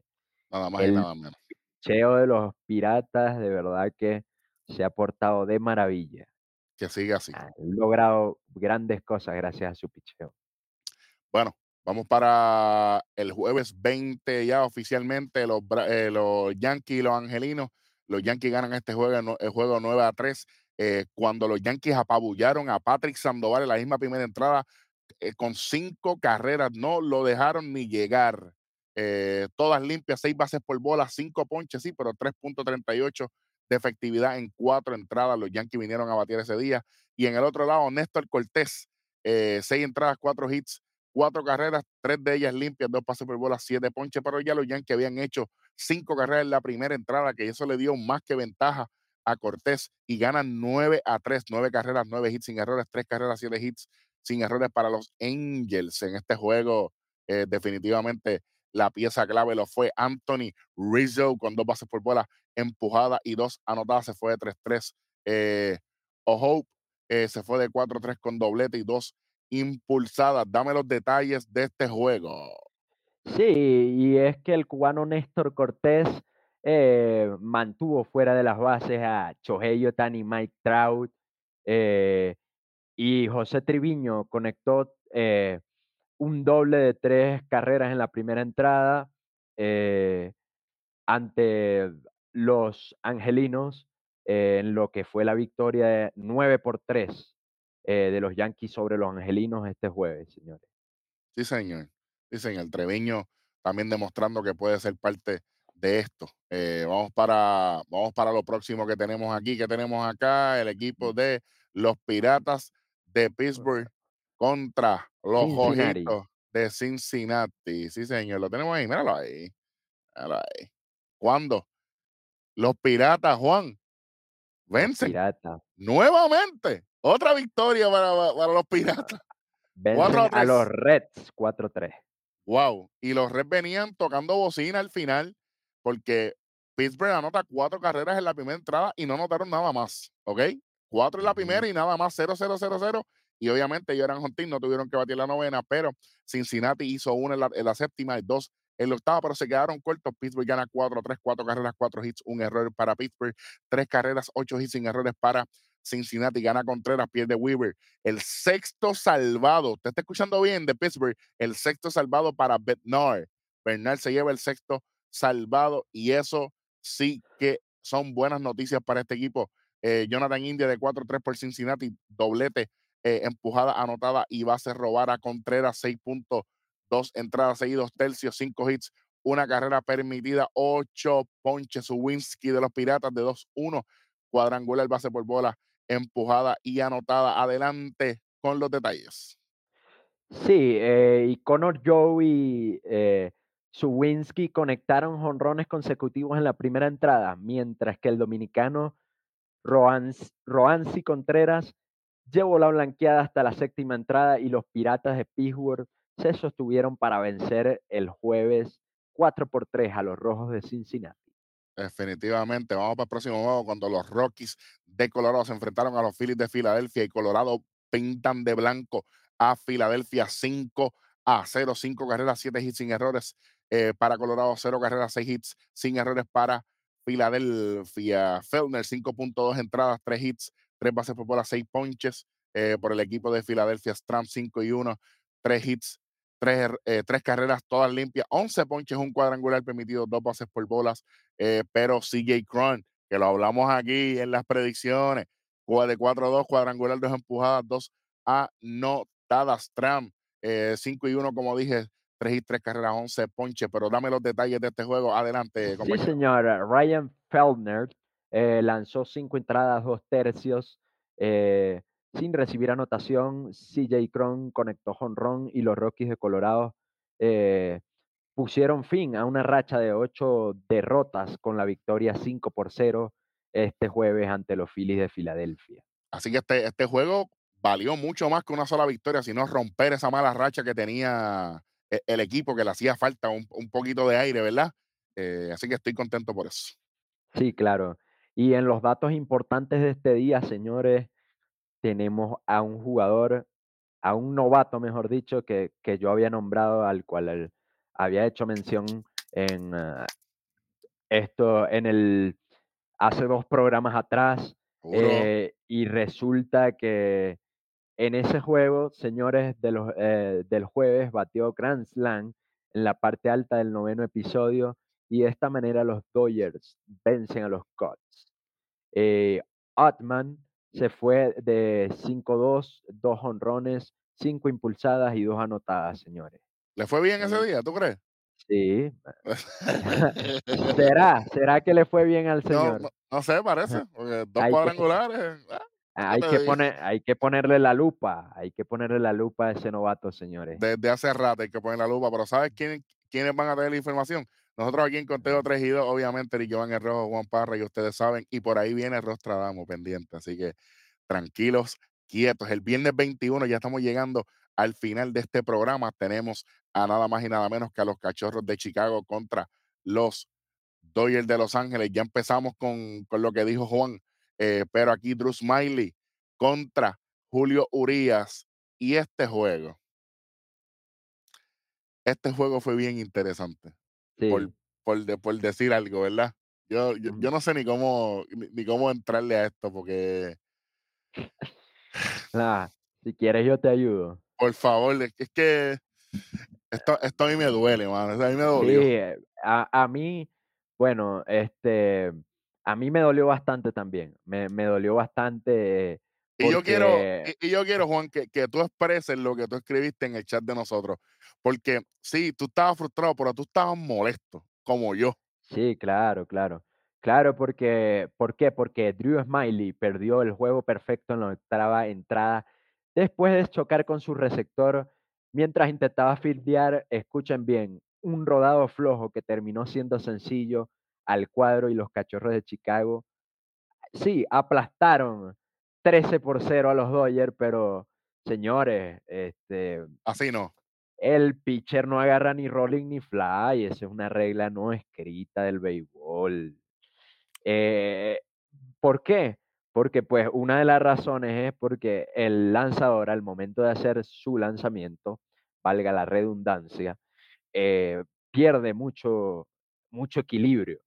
Nada más y El nada menos. picheo de los Piratas de verdad que se ha portado de maravilla. Que siga así. Han logrado grandes cosas gracias a su picheo. Bueno, vamos para el jueves 20 ya oficialmente. Los, eh, los Yankees y los Angelinos. Los Yankees ganan este juego, el juego 9 a 3. eh, cuando los Yankees apabullaron a Patrick Sandoval en la misma primera entrada eh, con cinco carreras, no lo dejaron ni llegar. Eh, todas limpias, seis bases por bola, cinco ponches, sí, pero 3.38 de efectividad en cuatro entradas. Los Yankees vinieron a batir ese día. Y en el otro lado, Néstor Cortés, seis entradas, cuatro hits, cuatro carreras, tres de ellas limpias, dos pases por bola, siete ponches, pero ya los Yankees habían hecho cinco carreras en la primera entrada, que eso le dio más que ventaja a Cortés y ganan 9 a 3, 9 carreras, 9 hits sin errores, 3 carreras, 7 hits sin errores para los Angels en este juego. eh, definitivamente la pieza clave lo fue Anthony Rizzo con dos bases por bola empujadas y dos anotadas, se fue de 3-3. Eh, O'Hope eh, se fue de 4-3 con doblete y dos impulsadas. Dame los detalles de este juego. Sí, y es que el cubano Néstor Cortés eh, mantuvo fuera de las bases a Chohei Otani, Mike Trout, eh, y José Triviño conectó eh, un doble de tres carreras en la primera entrada ante los angelinos en lo que fue la victoria de 9 por 3 eh, de los Yankees sobre los angelinos este jueves, señores. Sí, señor. Sí, señor. Treviño también demostrando que puede ser parte de esto. Eh, vamos, para, vamos para lo próximo que tenemos aquí. que tenemos acá? El equipo de los Piratas de Pittsburgh contra los Cincinnati. Ojitos de Cincinnati. Sí, señor. Lo tenemos ahí. Míralo ahí. Míralo ahí. ¿Cuándo? Los Piratas, Juan, vencen Piratas nuevamente. Otra victoria para, para los Piratas. vencen a los tres. Reds 4-3. Wow. Y los Reds venían tocando bocina al final porque Pittsburgh anota cuatro carreras en la primera entrada y no anotaron nada más. ¿Ok? Cuatro en la primera y nada más 0 0 0 0 Y obviamente ellos eran Hunting, no tuvieron que batir la novena, pero Cincinnati hizo una en la, en la séptima y dos en la octava, pero se quedaron cortos. Pittsburgh gana 4-3, 4 carreras, 4 hits, un error para Pittsburgh, 3 carreras, 8 hits sin errores para Cincinnati. Gana Contreras, pierde Weaver. El sexto salvado, usted está escuchando bien de Pittsburgh, el sexto salvado para Bernard. Bernard se lleva el sexto salvado y eso sí que son buenas noticias para este equipo. Eh, Jonathan India de 4-3 por Cincinnati, doblete, eh, empujada, anotada y base robar a Contreras, 6.2 entradas seguidos, tercios, 5 hits, una carrera permitida, 8 ponches. Winsky de los Piratas de 2-1, cuadrangular, base por bola, empujada y anotada. Adelante con los detalles. Sí, eh, y Connor Joe y eh, Suwinski conectaron jonrones consecutivos en la primera entrada, mientras que el dominicano Roansi Contreras llevó la blanqueada hasta la séptima entrada y los Piratas de Pittsburgh se sostuvieron para vencer el jueves 4 por 3 a los Rojos de Cincinnati. Definitivamente, vamos para el próximo juego cuando los Rockies de Colorado se enfrentaron a los Phillies de Filadelfia y Colorado pintan de blanco a Filadelfia 5 a 0, 5 carreras, 7 hits sin errores eh, para Colorado, 0 carreras, 6 hits sin errores para Filadelfia. Feldner, 5.2 entradas, 3 hits, 3 bases por bola, 6 ponches eh, por el equipo de Filadelfia. Stram 5 y 1, 3 hits, 3, eh, carreras todas limpias, 11 ponches, un cuadrangular permitido, 2 bases por bolas. Eh, pero CJ Cron, que lo hablamos aquí en las predicciones, de 4-2, cuadrangular, 2 empujadas, 2 anotadas. Stram 5 y 1, como dije, 3 y 3 carreras, 11 ponches, pero dame los detalles de este juego. Adelante, compañero. Sí, señor. Ryan Feldner eh, lanzó 5 entradas, 2 tercios, eh, sin recibir anotación. CJ Cron conectó jonrón y los Rockies de Colorado eh, pusieron fin a una racha de 8 derrotas con la victoria 5 por 0 este jueves ante los Phillies de Filadelfia. Así que este, este juego valió mucho más que una sola victoria, sino romper esa mala racha que tenía e, el equipo que le hacía falta un, poquito de aire, ¿verdad? Eh, así que estoy contento por eso. Sí, claro. Y en los datos importantes de este día, señores, tenemos a un jugador, a un novato, mejor dicho, que, yo había nombrado, al cual había hecho mención en ah, esto, en el, hace dos programas atrás. Eh, y resulta que en ese juego, señores, de los, eh, del jueves batió Grand Slam en la parte alta del noveno episodio y de esta manera los Dodgers vencen a los Cubs. Eh, Atman se fue de 5-2, dos honrones, cinco impulsadas y dos anotadas, señores. ¿Le fue bien ese día, tú crees? Sí. ¿Será? ¿Será que le fue bien al señor? No, sé, parece. Porque dos cuadrangulares. Ah. Hay que, poner, hay que ponerle la lupa, hay que ponerle la lupa a ese novato, señores. Desde hace rato hay que poner la lupa, pero ¿sabes quién, quiénes van a tener la información? Nosotros aquí en Conteo 3 y 2, obviamente, Ricky Van el Rojo, Juan Parra, y ustedes saben, y por ahí viene Rostradamo pendiente, así que tranquilos, quietos. El viernes 21 ya estamos llegando al final de este programa. Tenemos a nada más y nada menos que a los cachorros de Chicago contra los Dodgers de Los Ángeles. Ya empezamos con, con lo que dijo Juan eh, pero aquí Drew Smiley contra Julio Urias y este juego. Este juego fue bien interesante. Por, por, decir algo, ¿verdad? Yo, yo, no sé ni cómo, ni, cómo entrarle a esto porque. si quieres, yo te ayudo. Por favor, es que esto, esto a mí me duele, mano. A mí me dolió. Sí, eh, a, a mí, bueno, este a mí me dolió bastante también, me, dolió bastante. Y yo quiero, y, yo quiero, Juan, que, que, tú expreses lo que tú escribiste en el chat de nosotros. Porque sí, tú estabas frustrado, pero tú estabas molesto, como yo. Sí, claro, claro. Claro, porque, ¿por qué? Porque Drew Smiley perdió el juego perfecto en la octava entrada después de chocar con su receptor mientras intentaba fildear, escuchen bien, un rodado flojo que terminó siendo sencillo al cuadro y los cachorros de Chicago. Sí, aplastaron 13 por 0 a los Dodgers, pero señores, este. Así no. El pitcher no agarra ni rolling ni fly, esa es una regla no escrita del béisbol. Eh, ¿Por qué? Porque pues una de las razones es porque el lanzador al momento de hacer su lanzamiento, valga la redundancia, eh, pierde mucho, mucho equilibrio.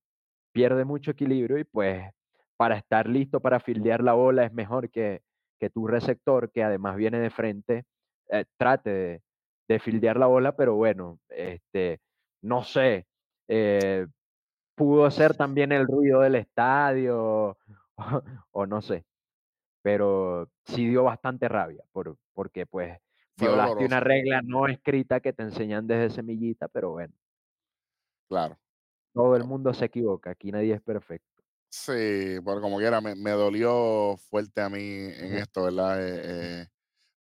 Pierde mucho equilibrio y pues para estar listo para fildear la bola es mejor que, que tu receptor, que además viene de frente, eh, trate de, de fildear la bola, pero bueno, este, no sé, eh, pudo ser también el ruido del estadio o, no sé, pero sí dio bastante rabia por, porque pues Fue violaste una regla no escrita que te enseñan desde semillita, pero bueno, claro. todo el mundo se equivoca, aquí nadie es perfecto. Sí, pero como quiera, me, me dolió fuerte a mí en esto, ¿verdad? Eh, eh,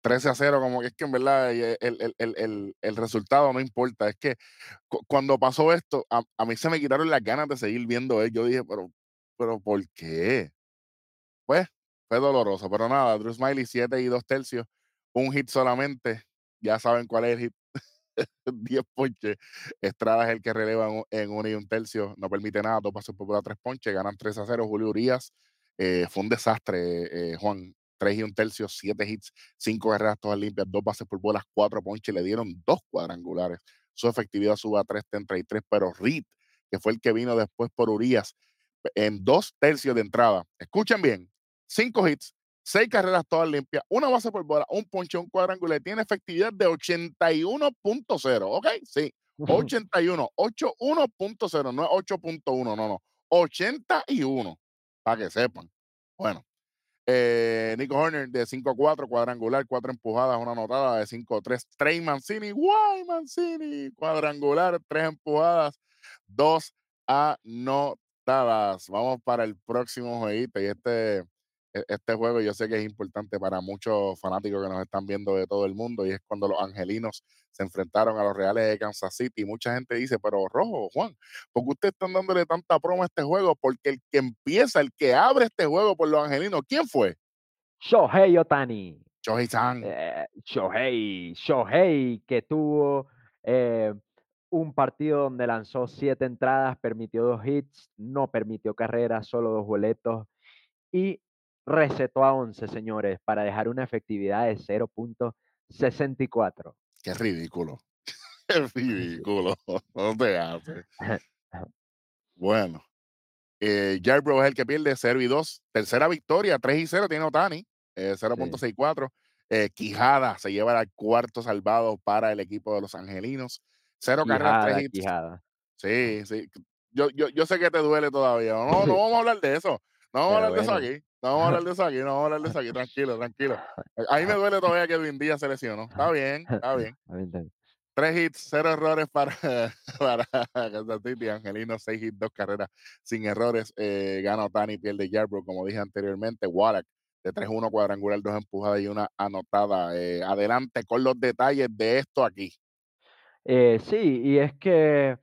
13 a 0, como que es que en verdad eh, el, el- el- el- el resultado no importa. Es que cu- cuando pasó esto, a, a mí se me quitaron las ganas de seguir viendo él. Yo dije, pero, pero ¿por qué? Pues fue doloroso, pero nada, Drew Smiley 7 y 2 tercios, un hit solamente. Ya saben cuál es el hit 10 ponches. Estrada es el que releva en, un- en uno y un tercio, no permite nada, dos pasos por tres ponches, ganan 3 a 0. Julio Urias eh, fue un desastre, eh, Juan. 3 y un tercio, 7 hits, 5 carreras todas limpias, dos bases por bolas, 4 ponches, le dieron dos cuadrangulares. Su efectividad sube a 3.33, pero Reed, que fue el que vino después por Urias, en dos tercios de entrada. Escuchen bien, 5 hits, 6 carreras todas limpias, una base por bola, un ponche, un cuadrangular, tiene efectividad de 81.0, ¿ok? Sí, 81, 81.0, no es 8.1, no, no, 81, para que sepan. Bueno, eh, Nico Horner de 5-4, cuadrangular, 4 empujadas, una anotada de 5-3. Trey Mancini, guay Mancini, cuadrangular, 3 empujadas, 2 anotadas. Vamos para el próximo jueguito y este, este juego yo sé que es importante para muchos fanáticos que nos están viendo de todo el mundo y es cuando los angelinos se enfrentaron a los Reales de Kansas City. Y mucha gente dice, pero Rojo, Juan, ¿por qué ustedes están dándole tanta promo a este juego? Porque el que empieza, el que abre este juego por los angelinos, ¿quién fue? Shohei Otani. Shohei San. Eh, Shohei, Shohei, que tuvo eh, un partido donde lanzó siete entradas, permitió dos hits, no permitió carreras, solo dos boletos y recetó a 11, señores, para dejar una efectividad de 0.64. Qué ridículo. Qué ridículo. No te haces. Bueno. Eh, Yarbrough es el que pierde 0 y 2. Tercera victoria, 3 y 0 tiene Otani, eh, 0.64. Eh, Quijada se lleva al cuarto salvado para el equipo de los Angelinos. Cero carreras, tres Quijada, hits. quijada. Sí, sí. Yo, yo, yo sé que te duele todavía. No, no vamos a hablar de eso. No vamos a hablar de eso aquí. No vamos a hablar de eso aquí. No vamos a hablar de eso aquí. Tranquilo, tranquilo. A mí me duele todavía que Edwin Díaz se lesionó. Está bien, está bien. Tres hits, cero errores para, para Kansas City. Angelino, seis hits, dos carreras sin errores. Eh, gana Otani, pierde Yarbrough, como dije anteriormente. Wallach de 3-1 cuadrangular, dos empujadas y una anotada. Eh, adelante con los detalles de esto aquí. Eh, sí, y es que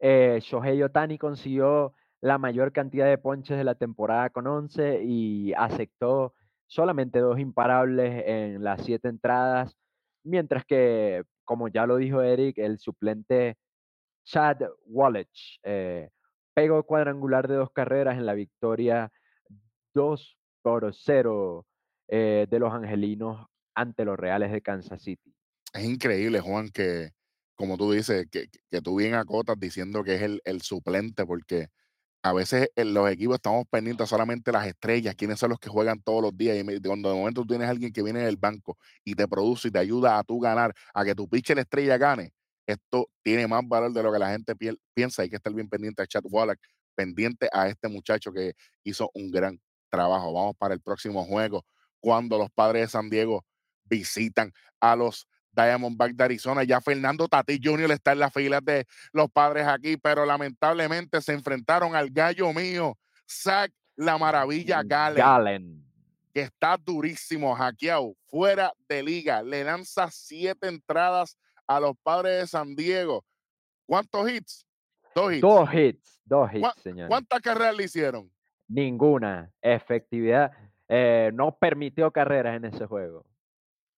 eh, Shohei Otani consiguió la mayor cantidad de ponches de la temporada con 11 y aceptó solamente dos imparables en las siete entradas, mientras que, como ya lo dijo Eric, el suplente Chad Wallach eh, pegó cuadrangular de dos carreras en la victoria 2 por 0 eh, de los angelinos ante los Reales de Kansas City. Es increíble, Juan, que como tú dices, que, que- tú bien acotas diciendo que es el, el suplente, porque a veces en los equipos estamos pendientes solamente de las estrellas, quiénes son los que juegan todos los días. Y cuando de momento tú tienes a alguien que viene del banco y te produce y te ayuda a tú ganar, a que tu pitcher estrella gane, esto tiene más valor de lo que la gente piensa. Hay que estar bien pendiente a Chad Wallach, pendiente a este muchacho que hizo un gran trabajo. Vamos para el próximo juego, cuando los padres de San Diego visitan a los Diamondbacks de Arizona. Ya Fernando Tatis Jr. está en las filas de los padres aquí, pero lamentablemente se enfrentaron al gallo mío, Zach La Maravilla Gale, Gallen. que está durísimo, hackeado, fuera de liga. Le lanza siete entradas a los padres de San Diego. ¿Cuántos hits? Dos hits. Dos hits, dos ¿Cuá- hits, señores. ¿Cuántas carreras le hicieron? Ninguna efectividad. eh, no permitió carreras en ese juego.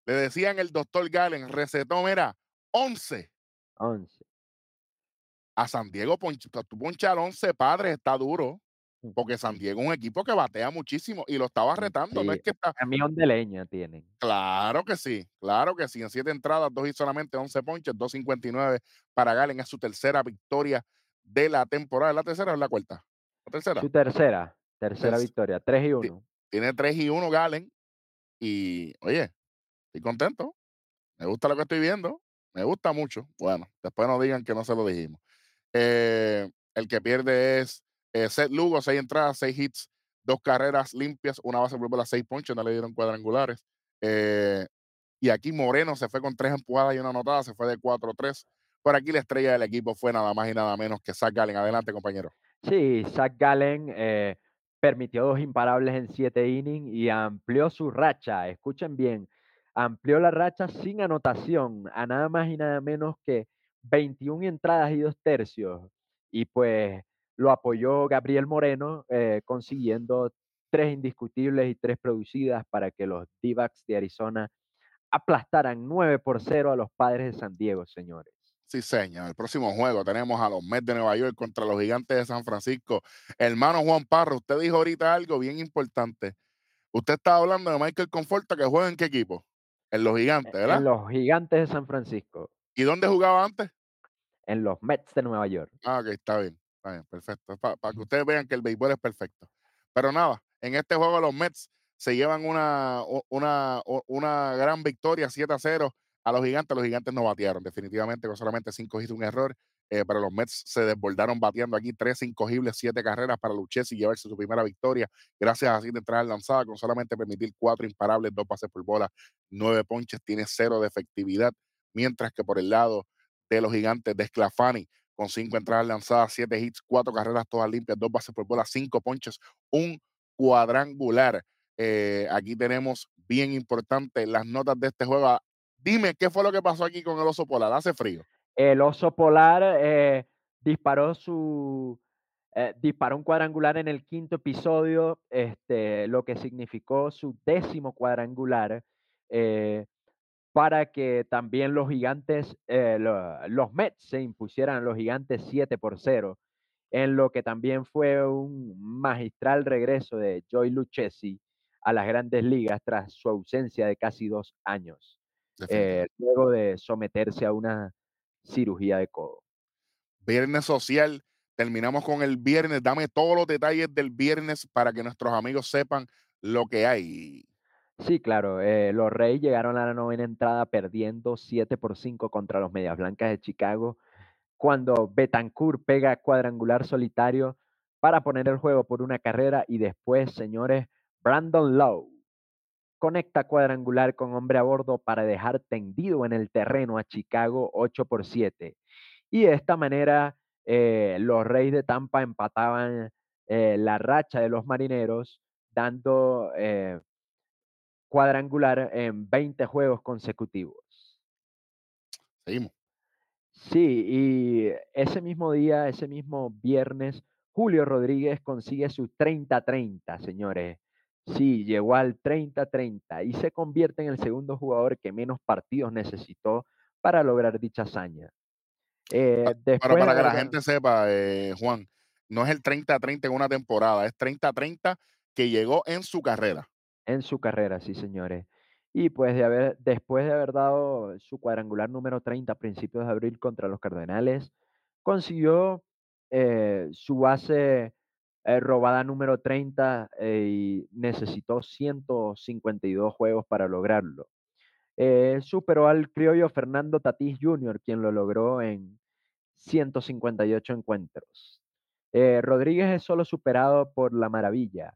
Le decían el doctor Galen, recetó, mira, 11. 11. A San Diego, ponchar 11 padres, está duro. porque San Diego es un equipo que batea muchísimo y lo estaba Mm, retando. No es sí, que está. camión de leña tienen. Claro que sí, claro que sí. En siete entradas, dos y solamente 11 ponches, 2.59 para Galen. Es su tercera victoria de la temporada. ¿Es la tercera o la cuarta? La tercera. Su tercera, tercera Terc- victoria, 3 y Ti- 1. Tiene 3 y 1 Galen. Y, oye, contento. Me gusta lo que estoy viendo. Me gusta mucho. Bueno, después no digan que no se lo dijimos. Eh, el que pierde es eh, Seth Lugo, seis entradas, seis hits, dos carreras limpias, una base por bola, seis ponches, no le dieron cuadrangulares. Eh, y aquí Moreno se fue con tres empujadas y una anotada, se fue de 4-3. Por aquí la estrella del equipo fue nada más y nada menos que Zach Gallen. Adelante, compañero. Sí, Zach Gallen eh, permitió dos imparables en siete innings y amplió su racha. Escuchen bien, amplió la racha sin anotación a nada más y nada menos que 21 entradas y dos tercios. Y pues lo apoyó Gabriel Moreno, eh, consiguiendo tres indiscutibles y tres producidas para que los D-backs de Arizona aplastaran 9 por 0 a los padres de San Diego, señores. Sí, señor. El próximo juego tenemos a los Mets de Nueva York contra los Gigantes de San Francisco. Hermano Juan Parra, usted dijo ahorita algo bien importante. Usted estaba hablando de Michael Conforta, que juega en qué equipo? En los Gigantes, ¿verdad? En los gigantes de San Francisco, ¿Y dónde jugaba antes? en los Mets de Nueva York. Ah, ok, está bien, está bien, perfecto. Para que ustedes vean que el béisbol es perfecto. Pero nada, en este juego los Mets se llevan una, una, una gran victoria 7 a 0 a los gigantes. Los gigantes no batearon, definitivamente, con solamente 5 hits, un error. Eh, pero los Mets se desbordaron bateando aquí 3 incogibles, 7 carreras para Lucchesi y llevarse su primera victoria. Gracias a siete entradas lanzadas, con solamente permitir 4 imparables, 2 pases por bola, 9 ponches, tiene 0 de efectividad. Mientras que por el lado de los gigantes de Sclafani, con 5 entradas lanzadas, 7 hits, 4 carreras todas limpias, 2 bases por bola, 5 ponches, un cuadrangular. Eh, aquí tenemos bien importante las notas de este juego. Ah, Dime, ¿qué fue lo que pasó aquí con el oso polar? Hace frío. El oso polar eh, disparó su eh, disparó un cuadrangular en el quinto episodio, este, lo que significó su décimo cuadrangular, eh, para que también los gigantes, lo- los Mets se impusieran a los gigantes 7 por 0, en lo que también fue un magistral regreso de Joy Lucchesi a las grandes ligas tras su ausencia de casi dos años, eh, luego de someterse a una cirugía de codo. Viernes social. Terminamos con el viernes. Dame todos los detalles del viernes para que nuestros amigos sepan lo que hay. Sí, claro. eh, los Reyes llegaron a la novena entrada perdiendo 7 por 5 contra los Medias Blancas de Chicago, cuando Betancourt pega cuadrangular solitario para poner el juego por una carrera y después, señores, Brandon Lowe conecta cuadrangular con hombre a bordo para dejar tendido en el terreno a Chicago 8 por 7. Y de esta manera, eh, los Reyes de Tampa empataban eh, la racha de los marineros, dando eh, cuadrangular en 20 juegos consecutivos. Seguimos. Sí, y ese mismo día, ese mismo viernes, Julio Rodríguez consigue su 30-30, señores. Sí, llegó al 30-30 y se convierte en el segundo jugador que menos partidos necesitó para lograr dicha hazaña. Eh, después de para que la gente sepa, eh, Juan, no es el 30-30 en una temporada, es 30-30 que llegó en su carrera. En su carrera, sí, señores. Y pues de haber, después de haber dado su cuadrangular número 30 a principios de abril contra los Cardenales, consiguió eh, su base eh, robada número 30 eh, y necesitó 152 juegos para lograrlo. Eh, superó al criollo Fernando Tatís Jr., quien lo logró en 158 encuentros. Rodríguez es solo superado por la maravilla,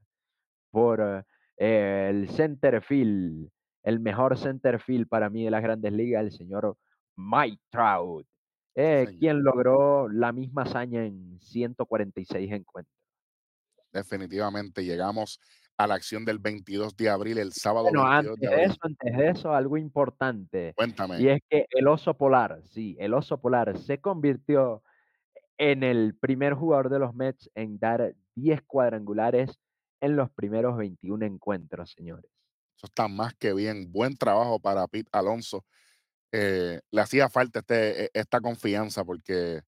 por el center field, el mejor center field para mí de las grandes ligas, el señor Mike Trout, quien logró la misma hazaña en 146 encuentros. Definitivamente llegamos a la acción del 22 de abril, el sábado Bueno, 22 antes de abril. eso, antes de eso, algo importante, y Cuéntame. es que el oso polar, sí, el oso polar se convirtió en el primer jugador de los Mets en dar 10 cuadrangulares en los primeros 21 encuentros, señores. Eso está más que bien. Buen trabajo para Pete Alonso. Eh, le hacía falta este, e- esta confianza porque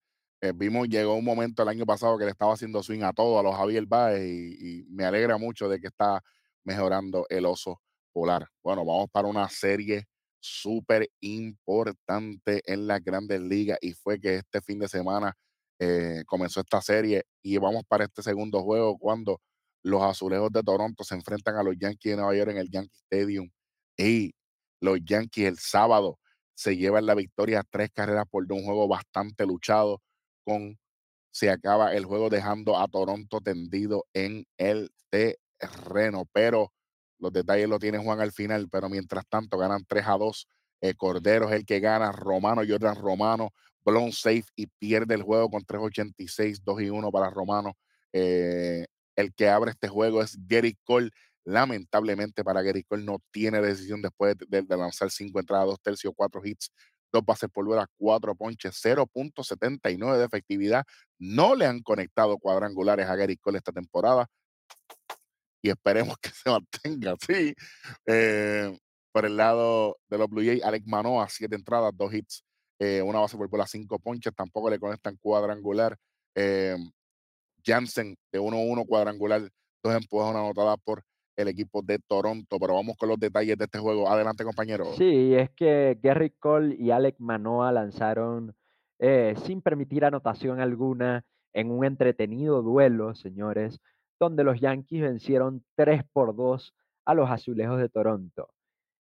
eh, vimos, llegó un momento el año pasado que le estaba haciendo swing a todo, a los Javier Baez, y, me alegra mucho de que está mejorando el oso polar. Bueno, vamos para una serie súper importante en las grandes ligas y fue que este fin de semana eh, comenzó esta serie y vamos para este segundo juego cuando los azulejos de Toronto se enfrentan a los Yankees de Nueva York en el Yankee Stadium y los Yankees el sábado se llevan la victoria tres carreras por un juego bastante luchado con se acaba el juego dejando a Toronto tendido en el terreno, pero los detalles lo tiene Juan al final, pero mientras tanto ganan 3 a 2. Eh, Cordero es el que gana, Romano, Jordan Romano, blown safe y pierde el juego con 3.86, 2 y 1 para Romano. Eh, el que abre este juego es Gary Cole. Lamentablemente para Gary Cole no tiene decisión después de, de lanzar 5 entradas, 2 tercios, 4 hits, 2 bases por bola, 4 ponches, 0.79 de efectividad. No le han conectado cuadrangulares a Gary Cole esta temporada y esperemos que se mantenga así. Eh, por el lado de los Blue Jays, Alex Manoa, siete entradas, dos hits, eh, una base por bola, cinco ponches, tampoco le conectan cuadrangular. Eh, Jansen de 1-1 cuadrangular, dos empujas, una anotada por el equipo de Toronto. Pero vamos con los detalles de este juego. Adelante, compañero. Sí, es que Gary Cole y Alex Manoa lanzaron sin permitir anotación alguna en un entretenido duelo, señores, donde los Yankees vencieron 3 por 2 a los Azulejos de Toronto.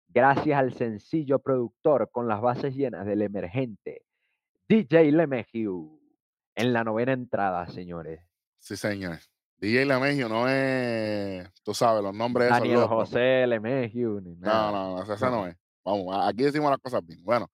Gracias al sencillo productor con las bases llenas del emergente DJ LeMahieu en la novena entrada, señores. Sí, señores. DJ LeMahieu no es, tú sabes, los nombres de Daniel José LeMahieu. No, no, no, ese no es. Vamos, aquí decimos las cosas bien. Bueno,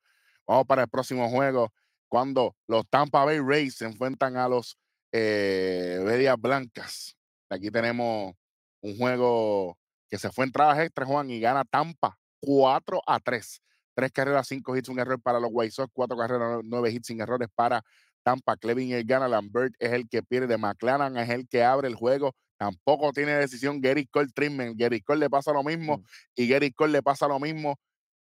vamos para el próximo juego, cuando los Tampa Bay Rays se enfrentan a los eh, Medias Blancas Aquí tenemos un juego que se fue en entradas extra, Juan, y gana Tampa 4 a 3. Tres carreras, cinco hits, un error para los White Sox, cuatro carreras, nueve hits sin errores para Tampa. Clevin el gana, Lambert es el que pierde, McLaren es el que abre el juego. Tampoco tiene decisión Gary Cole Treatment. Gary Cole le pasa lo mismo y Gary Cole le pasa lo mismo.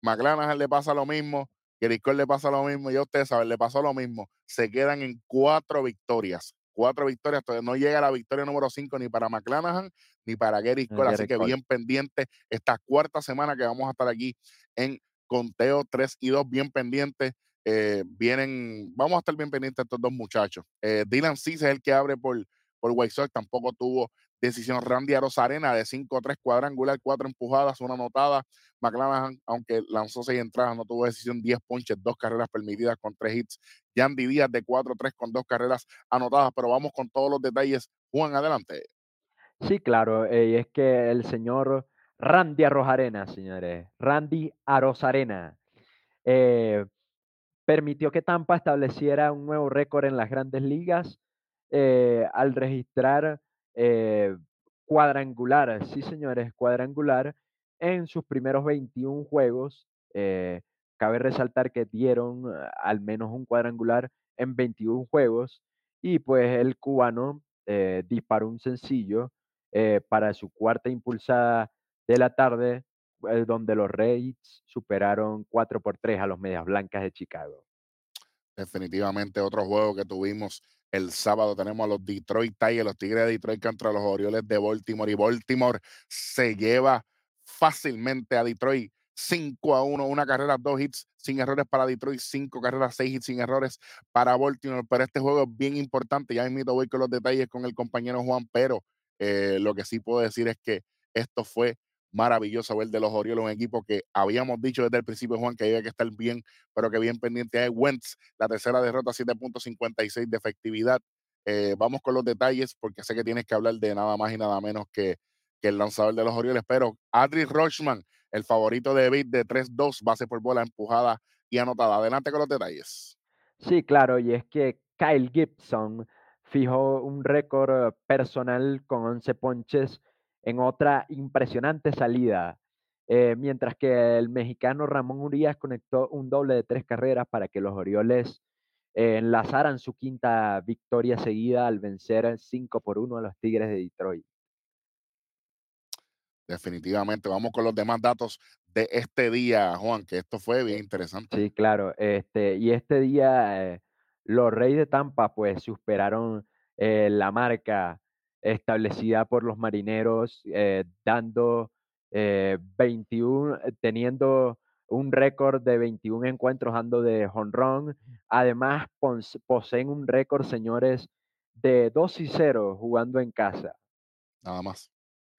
McLaren le pasa lo mismo. Gary Cole le pasa lo mismo. Ya ustedes saben, le pasó lo mismo. Se quedan en cuatro victorias cuatro victorias, todavía no llega la victoria número cinco ni para McClanahan ni para Gary Cole, así que bien pendiente esta cuarta semana que vamos a estar aquí en conteo 3 y 2, bien pendientes. Eh, vienen, vamos a estar bien pendientes estos dos muchachos. Eh, Dylan Cis es el que abre por, por White Sox, tampoco tuvo decisión. Randy Arozarena de 5-3 cuadrangular, 4 empujadas, una anotada. McLaren, aunque lanzó 6 entradas, no tuvo decisión, 10 ponches, 2 carreras permitidas con 3 hits. Yandy Díaz de 4-3 con 2 carreras anotadas, pero vamos con todos los detalles. Juan, adelante. Sí, claro, eh, y es que el señor Randy Arozarena, señores, Randy Arozarena, eh, permitió que Tampa estableciera un nuevo récord en las grandes ligas eh, al registrar eh, cuadrangular, sí señores, cuadrangular en sus primeros 21 juegos. Eh, cabe resaltar que dieron al menos un cuadrangular en 21 juegos y pues el cubano disparó un sencillo para su cuarta impulsada de la tarde, donde los Reds superaron 4 por 3 a los Medias Blancas de Chicago. Definitivamente otro juego que tuvimos el sábado tenemos a los Detroit Tigers, los Tigres de Detroit contra los Orioles de Baltimore. Y Baltimore se lleva fácilmente a Detroit 5 a 1, una carrera, dos hits sin errores para Detroit, cinco carreras, seis hits sin errores para Baltimore. Pero este juego es bien importante. Ya invito voy con los detalles con el compañero Juan, pero eh, lo que sí puedo decir es que esto fue maravilloso ver de los Orioles, un equipo que habíamos dicho desde el principio, Juan, que había que estar bien, pero que bien pendiente de Wentz, la tercera derrota, 7.56 de efectividad. Eh, vamos con los detalles, porque sé que tienes que hablar de nada más y nada menos que, que el lanzador de los Orioles, pero Adri Rochman, el favorito de Beat de 3-2, base por bola empujada y anotada. Adelante con los detalles. Sí, claro, y es que Kyle Gibson fijó un récord personal con 11 ponches en otra impresionante salida, eh, mientras que el mexicano Ramón Urias conectó un doble de tres carreras para que los Orioles eh, enlazaran su quinta victoria seguida al vencer 5 por 1 a los Tigres de Detroit. Definitivamente, vamos con los demás datos de este día, Juan, que esto fue bien interesante. Sí, claro, este, y este día eh, los Reyes de Tampa, pues, superaron, la marca establecida por los Marineros, eh, dando, eh, 21 teniendo un récord de 21 encuentros dando de jonrón. Además, poseen un récord, señores, de 2 y 0 jugando en casa. Nada más.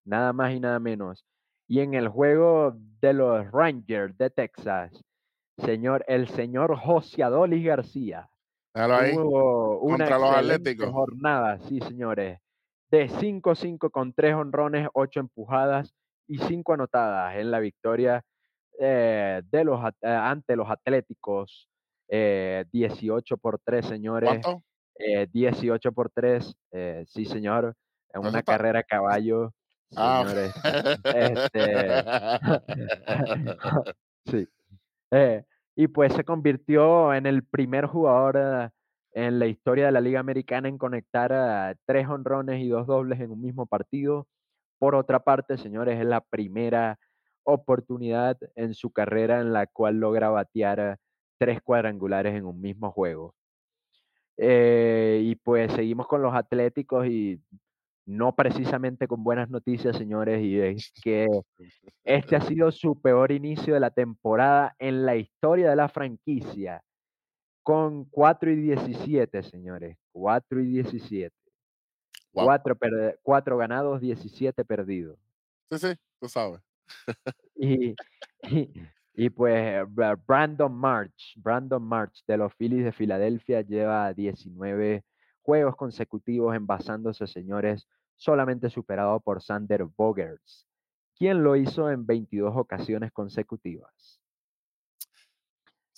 Nada más y nada menos. Y en el juego de los Rangers de Texas, señor, el señor José Adolis García ahí. tuvo una contra los Atléticos. jornada, sí, señores. De 5-5 con 3 honrones, 8 empujadas y 5 anotadas en la victoria eh, de los, eh, ante los Atléticos. eh, 18 por 3, señores. Eh, 18 por 3, eh, sí, señor. En una está- carrera a caballo, Ah, señores. Este, Sí. Eh, y pues se convirtió en el primer jugador en la historia de la Liga Americana en conectar a tres honrones y dos dobles en un mismo partido. Por otra parte, señores, es la primera oportunidad en su carrera en la cual logra batear tres cuadrangulares en un mismo juego. Eh, y pues seguimos con los Atléticos y no precisamente con buenas noticias, señores, y es que este ha sido su peor inicio de la temporada en la historia de la franquicia, con 4 y 17, señores. 4 y 17. Wow. 4, ganados, 17 perdidos. Sí, sí, tú sabes. Y, y, y pues Bra- Brandon March, Brandon March de los Phillies de Filadelfia lleva 19 juegos consecutivos envasándose, señores, solamente superado por Sander Bogerts, quien lo hizo en 22 ocasiones consecutivas.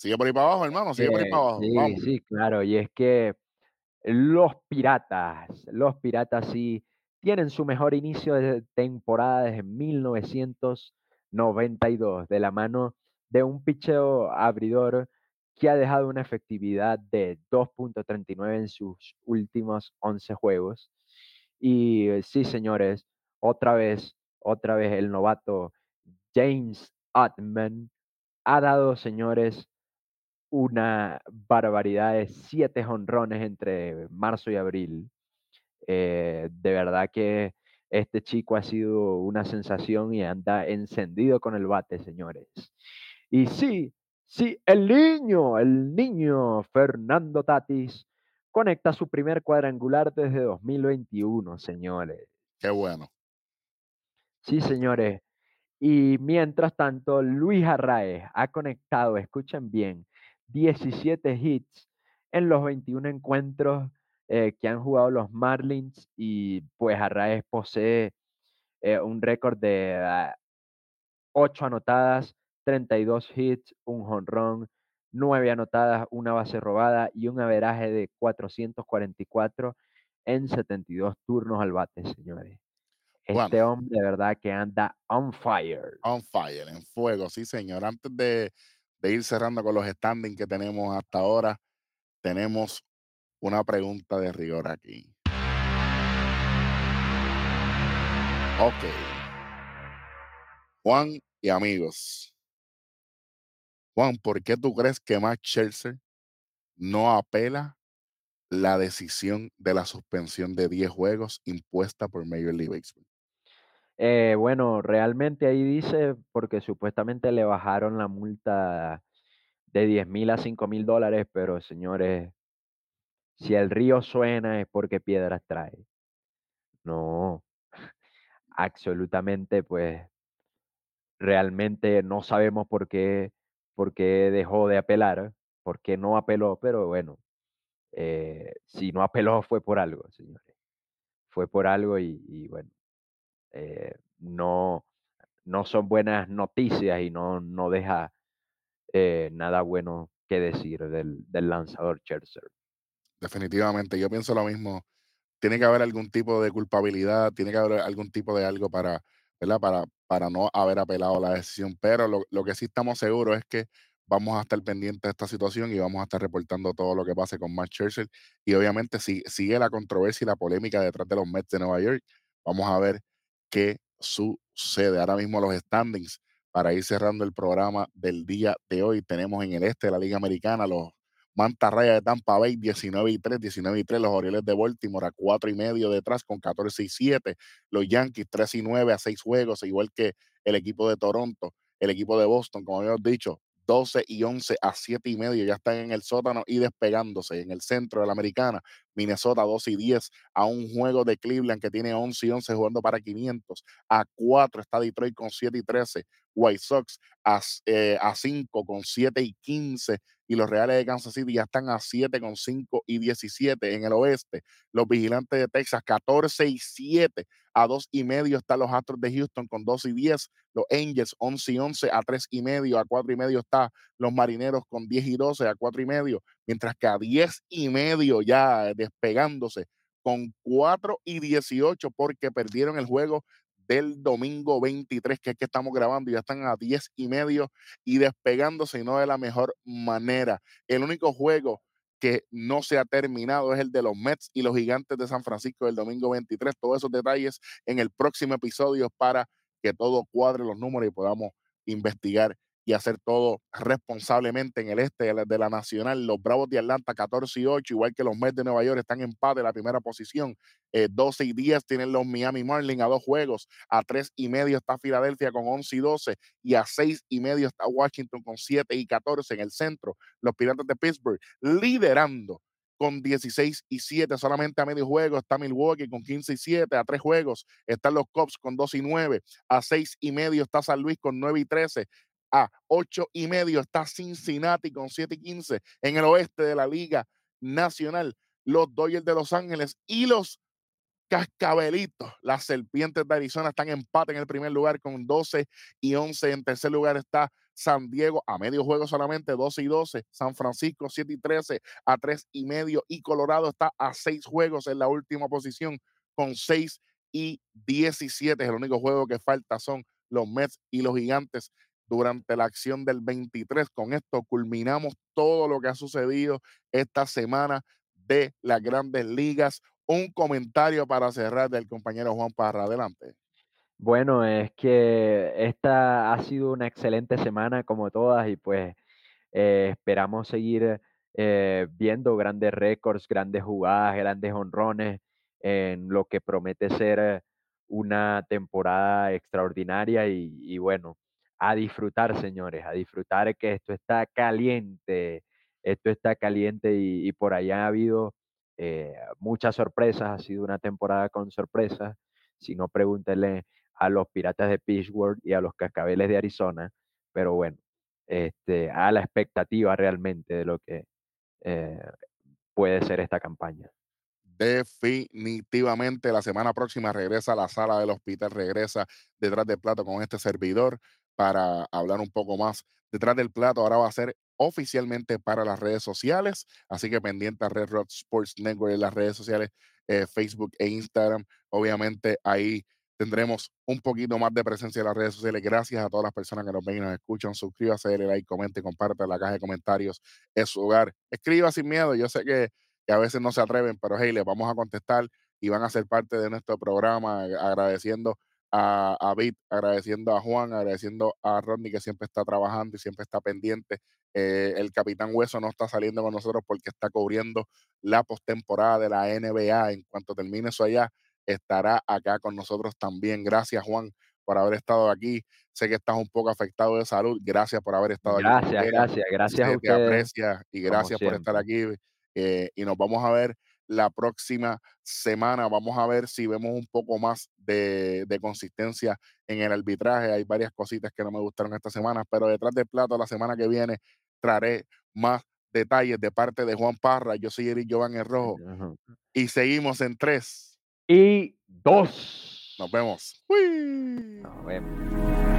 Sigue por ahí para abajo, hermano. Sigue por ahí Eh, para abajo. sí, Vamos. sí, claro, y es que los Piratas, los Piratas sí tienen su mejor inicio de temporada desde 1992, de la mano de un picheo abridor que ha dejado una efectividad de 2.39 en sus últimos 11 juegos. Y eh, sí, señores, otra vez, otra vez el novato James Atman ha dado, señores, una barbaridad de siete jonrones entre marzo y abril. Eh, de verdad que este chico ha sido una sensación y anda encendido con el bate, señores. Y sí, sí, el niño, el niño Fernando Tatis conecta su primer cuadrangular desde 2021, señores. Qué bueno. Sí, señores. Y mientras tanto, Luis Arraez ha conectado, escuchen bien, 17 hits en los 21 encuentros eh, que han jugado los Marlins y pues Arraez posee eh, un récord de 8 anotadas, 32 hits, un jonrón, 9 anotadas, una base robada y un averaje de 444 en 72 turnos al bate, señores. Bueno. Este hombre de verdad que anda on fire. On fire, en fuego, sí, señor. Antes de, de ir cerrando con los standings que tenemos hasta ahora, tenemos una pregunta de rigor aquí. Ok. Juan y amigos. Juan, ¿por qué tú crees que Max Scherzer no apela la decisión de la suspensión de 10 juegos impuesta por Major League Baseball? Eh, bueno, realmente ahí dice, porque supuestamente le bajaron la multa de 10 mil a 5 mil dólares, pero señores, si el río suena es porque piedras trae. No, absolutamente, pues realmente no sabemos por qué, por qué dejó de apelar, por qué no apeló, pero bueno, eh, si no apeló fue por algo, señores. Fue por algo y, y bueno, eh, no, no son buenas noticias y no, no deja eh, nada bueno que decir del, del lanzador Scherzer. Definitivamente, yo pienso lo mismo. Tiene que haber algún tipo de culpabilidad, tiene que haber algún tipo de algo para. Para, para no haber apelado la decisión. Pero lo, lo que sí estamos seguros es que vamos a estar pendientes de esta situación y vamos a estar reportando todo lo que pase con Max Scherzer. Y obviamente si, sigue la controversia y la polémica detrás de los Mets de Nueva York. Vamos a ver qué sucede. Ahora mismo los standings para ir cerrando el programa del día de hoy. Tenemos en el este de la Liga Americana los Manta Raya de Tampa Bay 19 y 3, 19 y 3. Los Orioles de Baltimore a 4 y medio detrás con 14 y 7. Los Yankees 3 y 9 a 6 juegos, igual que el equipo de Toronto, el equipo de Boston, como habíamos dicho, 12 y 11 a 7 y medio, ya están en el sótano y despegándose en el centro de la americana. Minnesota 12 y 10 a un juego de Cleveland que tiene 11 y 11 jugando para 500. A 4 está Detroit con 7 y 13. White Sox a, eh, a 5 con 7 y 15 y los Reales de Kansas City ya están a 7 con 5 y 17 en el oeste. Los Vigilantes de Texas 14 y 7 a 2 y medio están los Astros de Houston con 2 y 10. Los Angels 11 y 11 a 3 y medio, a 4 y medio está los Marineros con 10 y 12 a 4 y medio, mientras que a 10 y medio ya despegándose con 4 y 18 porque perdieron el juego del domingo 23, que es que estamos grabando, y ya están a 10 y medio y despegándose y no de la mejor manera. El único juego que no se ha terminado es el de los Mets y los Gigantes de San Francisco del domingo 23. Todos esos detalles en el próximo episodio para que todo cuadre los números y podamos investigar y hacer todo responsablemente en el este de la, Nacional. Los Bravos de Atlanta 14 y 8, igual que los Mets de Nueva York, están en paz de la primera posición. 12 eh, y 10 tienen los Miami Marlins a dos juegos. A 3 y medio está Filadelfia con 11 y 12. Y a 6 y medio está Washington con 7 y 14 en el centro. Los Piratas de Pittsburgh liderando con 16 y 7, solamente a medio juego está Milwaukee con 15 y 7, a tres juegos están los Cubs con 2 y 9, a 6 y medio está San Luis con 9 y 13, a 8 y medio está Cincinnati con 7 y 15 en el oeste de la Liga Nacional. Los Dodgers de Los Ángeles y los Cascabelitos, las Serpientes de Arizona están empate en el primer lugar con 12 y 11. En tercer lugar está San Diego a medio juego solamente 12 y 12. San Francisco 7 y 13 a 3 y medio. Y Colorado está a 6 juegos en la última posición con 6 y 17. Es el único juego que falta son los Mets y los Gigantes durante la acción del 23. Con esto culminamos todo lo que ha sucedido esta semana de las grandes ligas. Un comentario para cerrar del compañero Juan Parra. Adelante. Bueno, es que esta ha sido una excelente semana como todas y pues eh, esperamos seguir eh, viendo grandes récords, grandes jugadas, grandes honrones en lo que promete ser una temporada extraordinaria y bueno, a disfrutar, señores, a disfrutar que esto está caliente, esto está caliente y, por allá ha habido eh, muchas sorpresas, ha sido una temporada con sorpresas. Si no, pregúntenle a los Piratas de Pittsburgh y a los Cascabeles de Arizona, pero bueno, este, a la expectativa realmente de lo que eh, puede ser esta campaña. Definitivamente la semana próxima regresa a la sala del hospital, regresa detrás del plato con este servidor para hablar un poco más detrás del plato. Ahora va a ser oficialmente para las redes sociales, así que pendiente a Red Rock Sports Network en las redes sociales, eh, Facebook e Instagram. Obviamente ahí tendremos un poquito más de presencia en las redes sociales. Gracias a todas las personas que nos ven y nos escuchan. Suscríbase, dale like, comente, comparte la caja de comentarios. Es su hogar. Escriba sin miedo. Yo sé que, a veces no se atreven, pero hey, les vamos a contestar y van a ser parte de nuestro programa agradeciendo a, a agradeciendo a Juan, agradeciendo a Rodney que siempre está trabajando y siempre está pendiente. Eh, el Capitán Hueso no está saliendo con nosotros porque está cubriendo la postemporada de la NBA. En cuanto termine eso allá, estará acá con nosotros también. Gracias, Juan, por haber estado aquí. Sé que estás un poco afectado de salud. Gracias por haber estado aquí. Gracias, gracias, gracias. Te aprecia y gracias por estar aquí. Eh, y nos vamos a ver la próxima semana. Vamos a ver si vemos un poco más de, consistencia en el arbitraje. Hay varias cositas que no me gustaron esta semana, pero detrás del plato la semana que viene traeré más detalles de parte de Juan Parra. Yo soy Eric Giovanni Rojo. Y seguimos en tres. Y dos. Nos vemos. Nos vemos.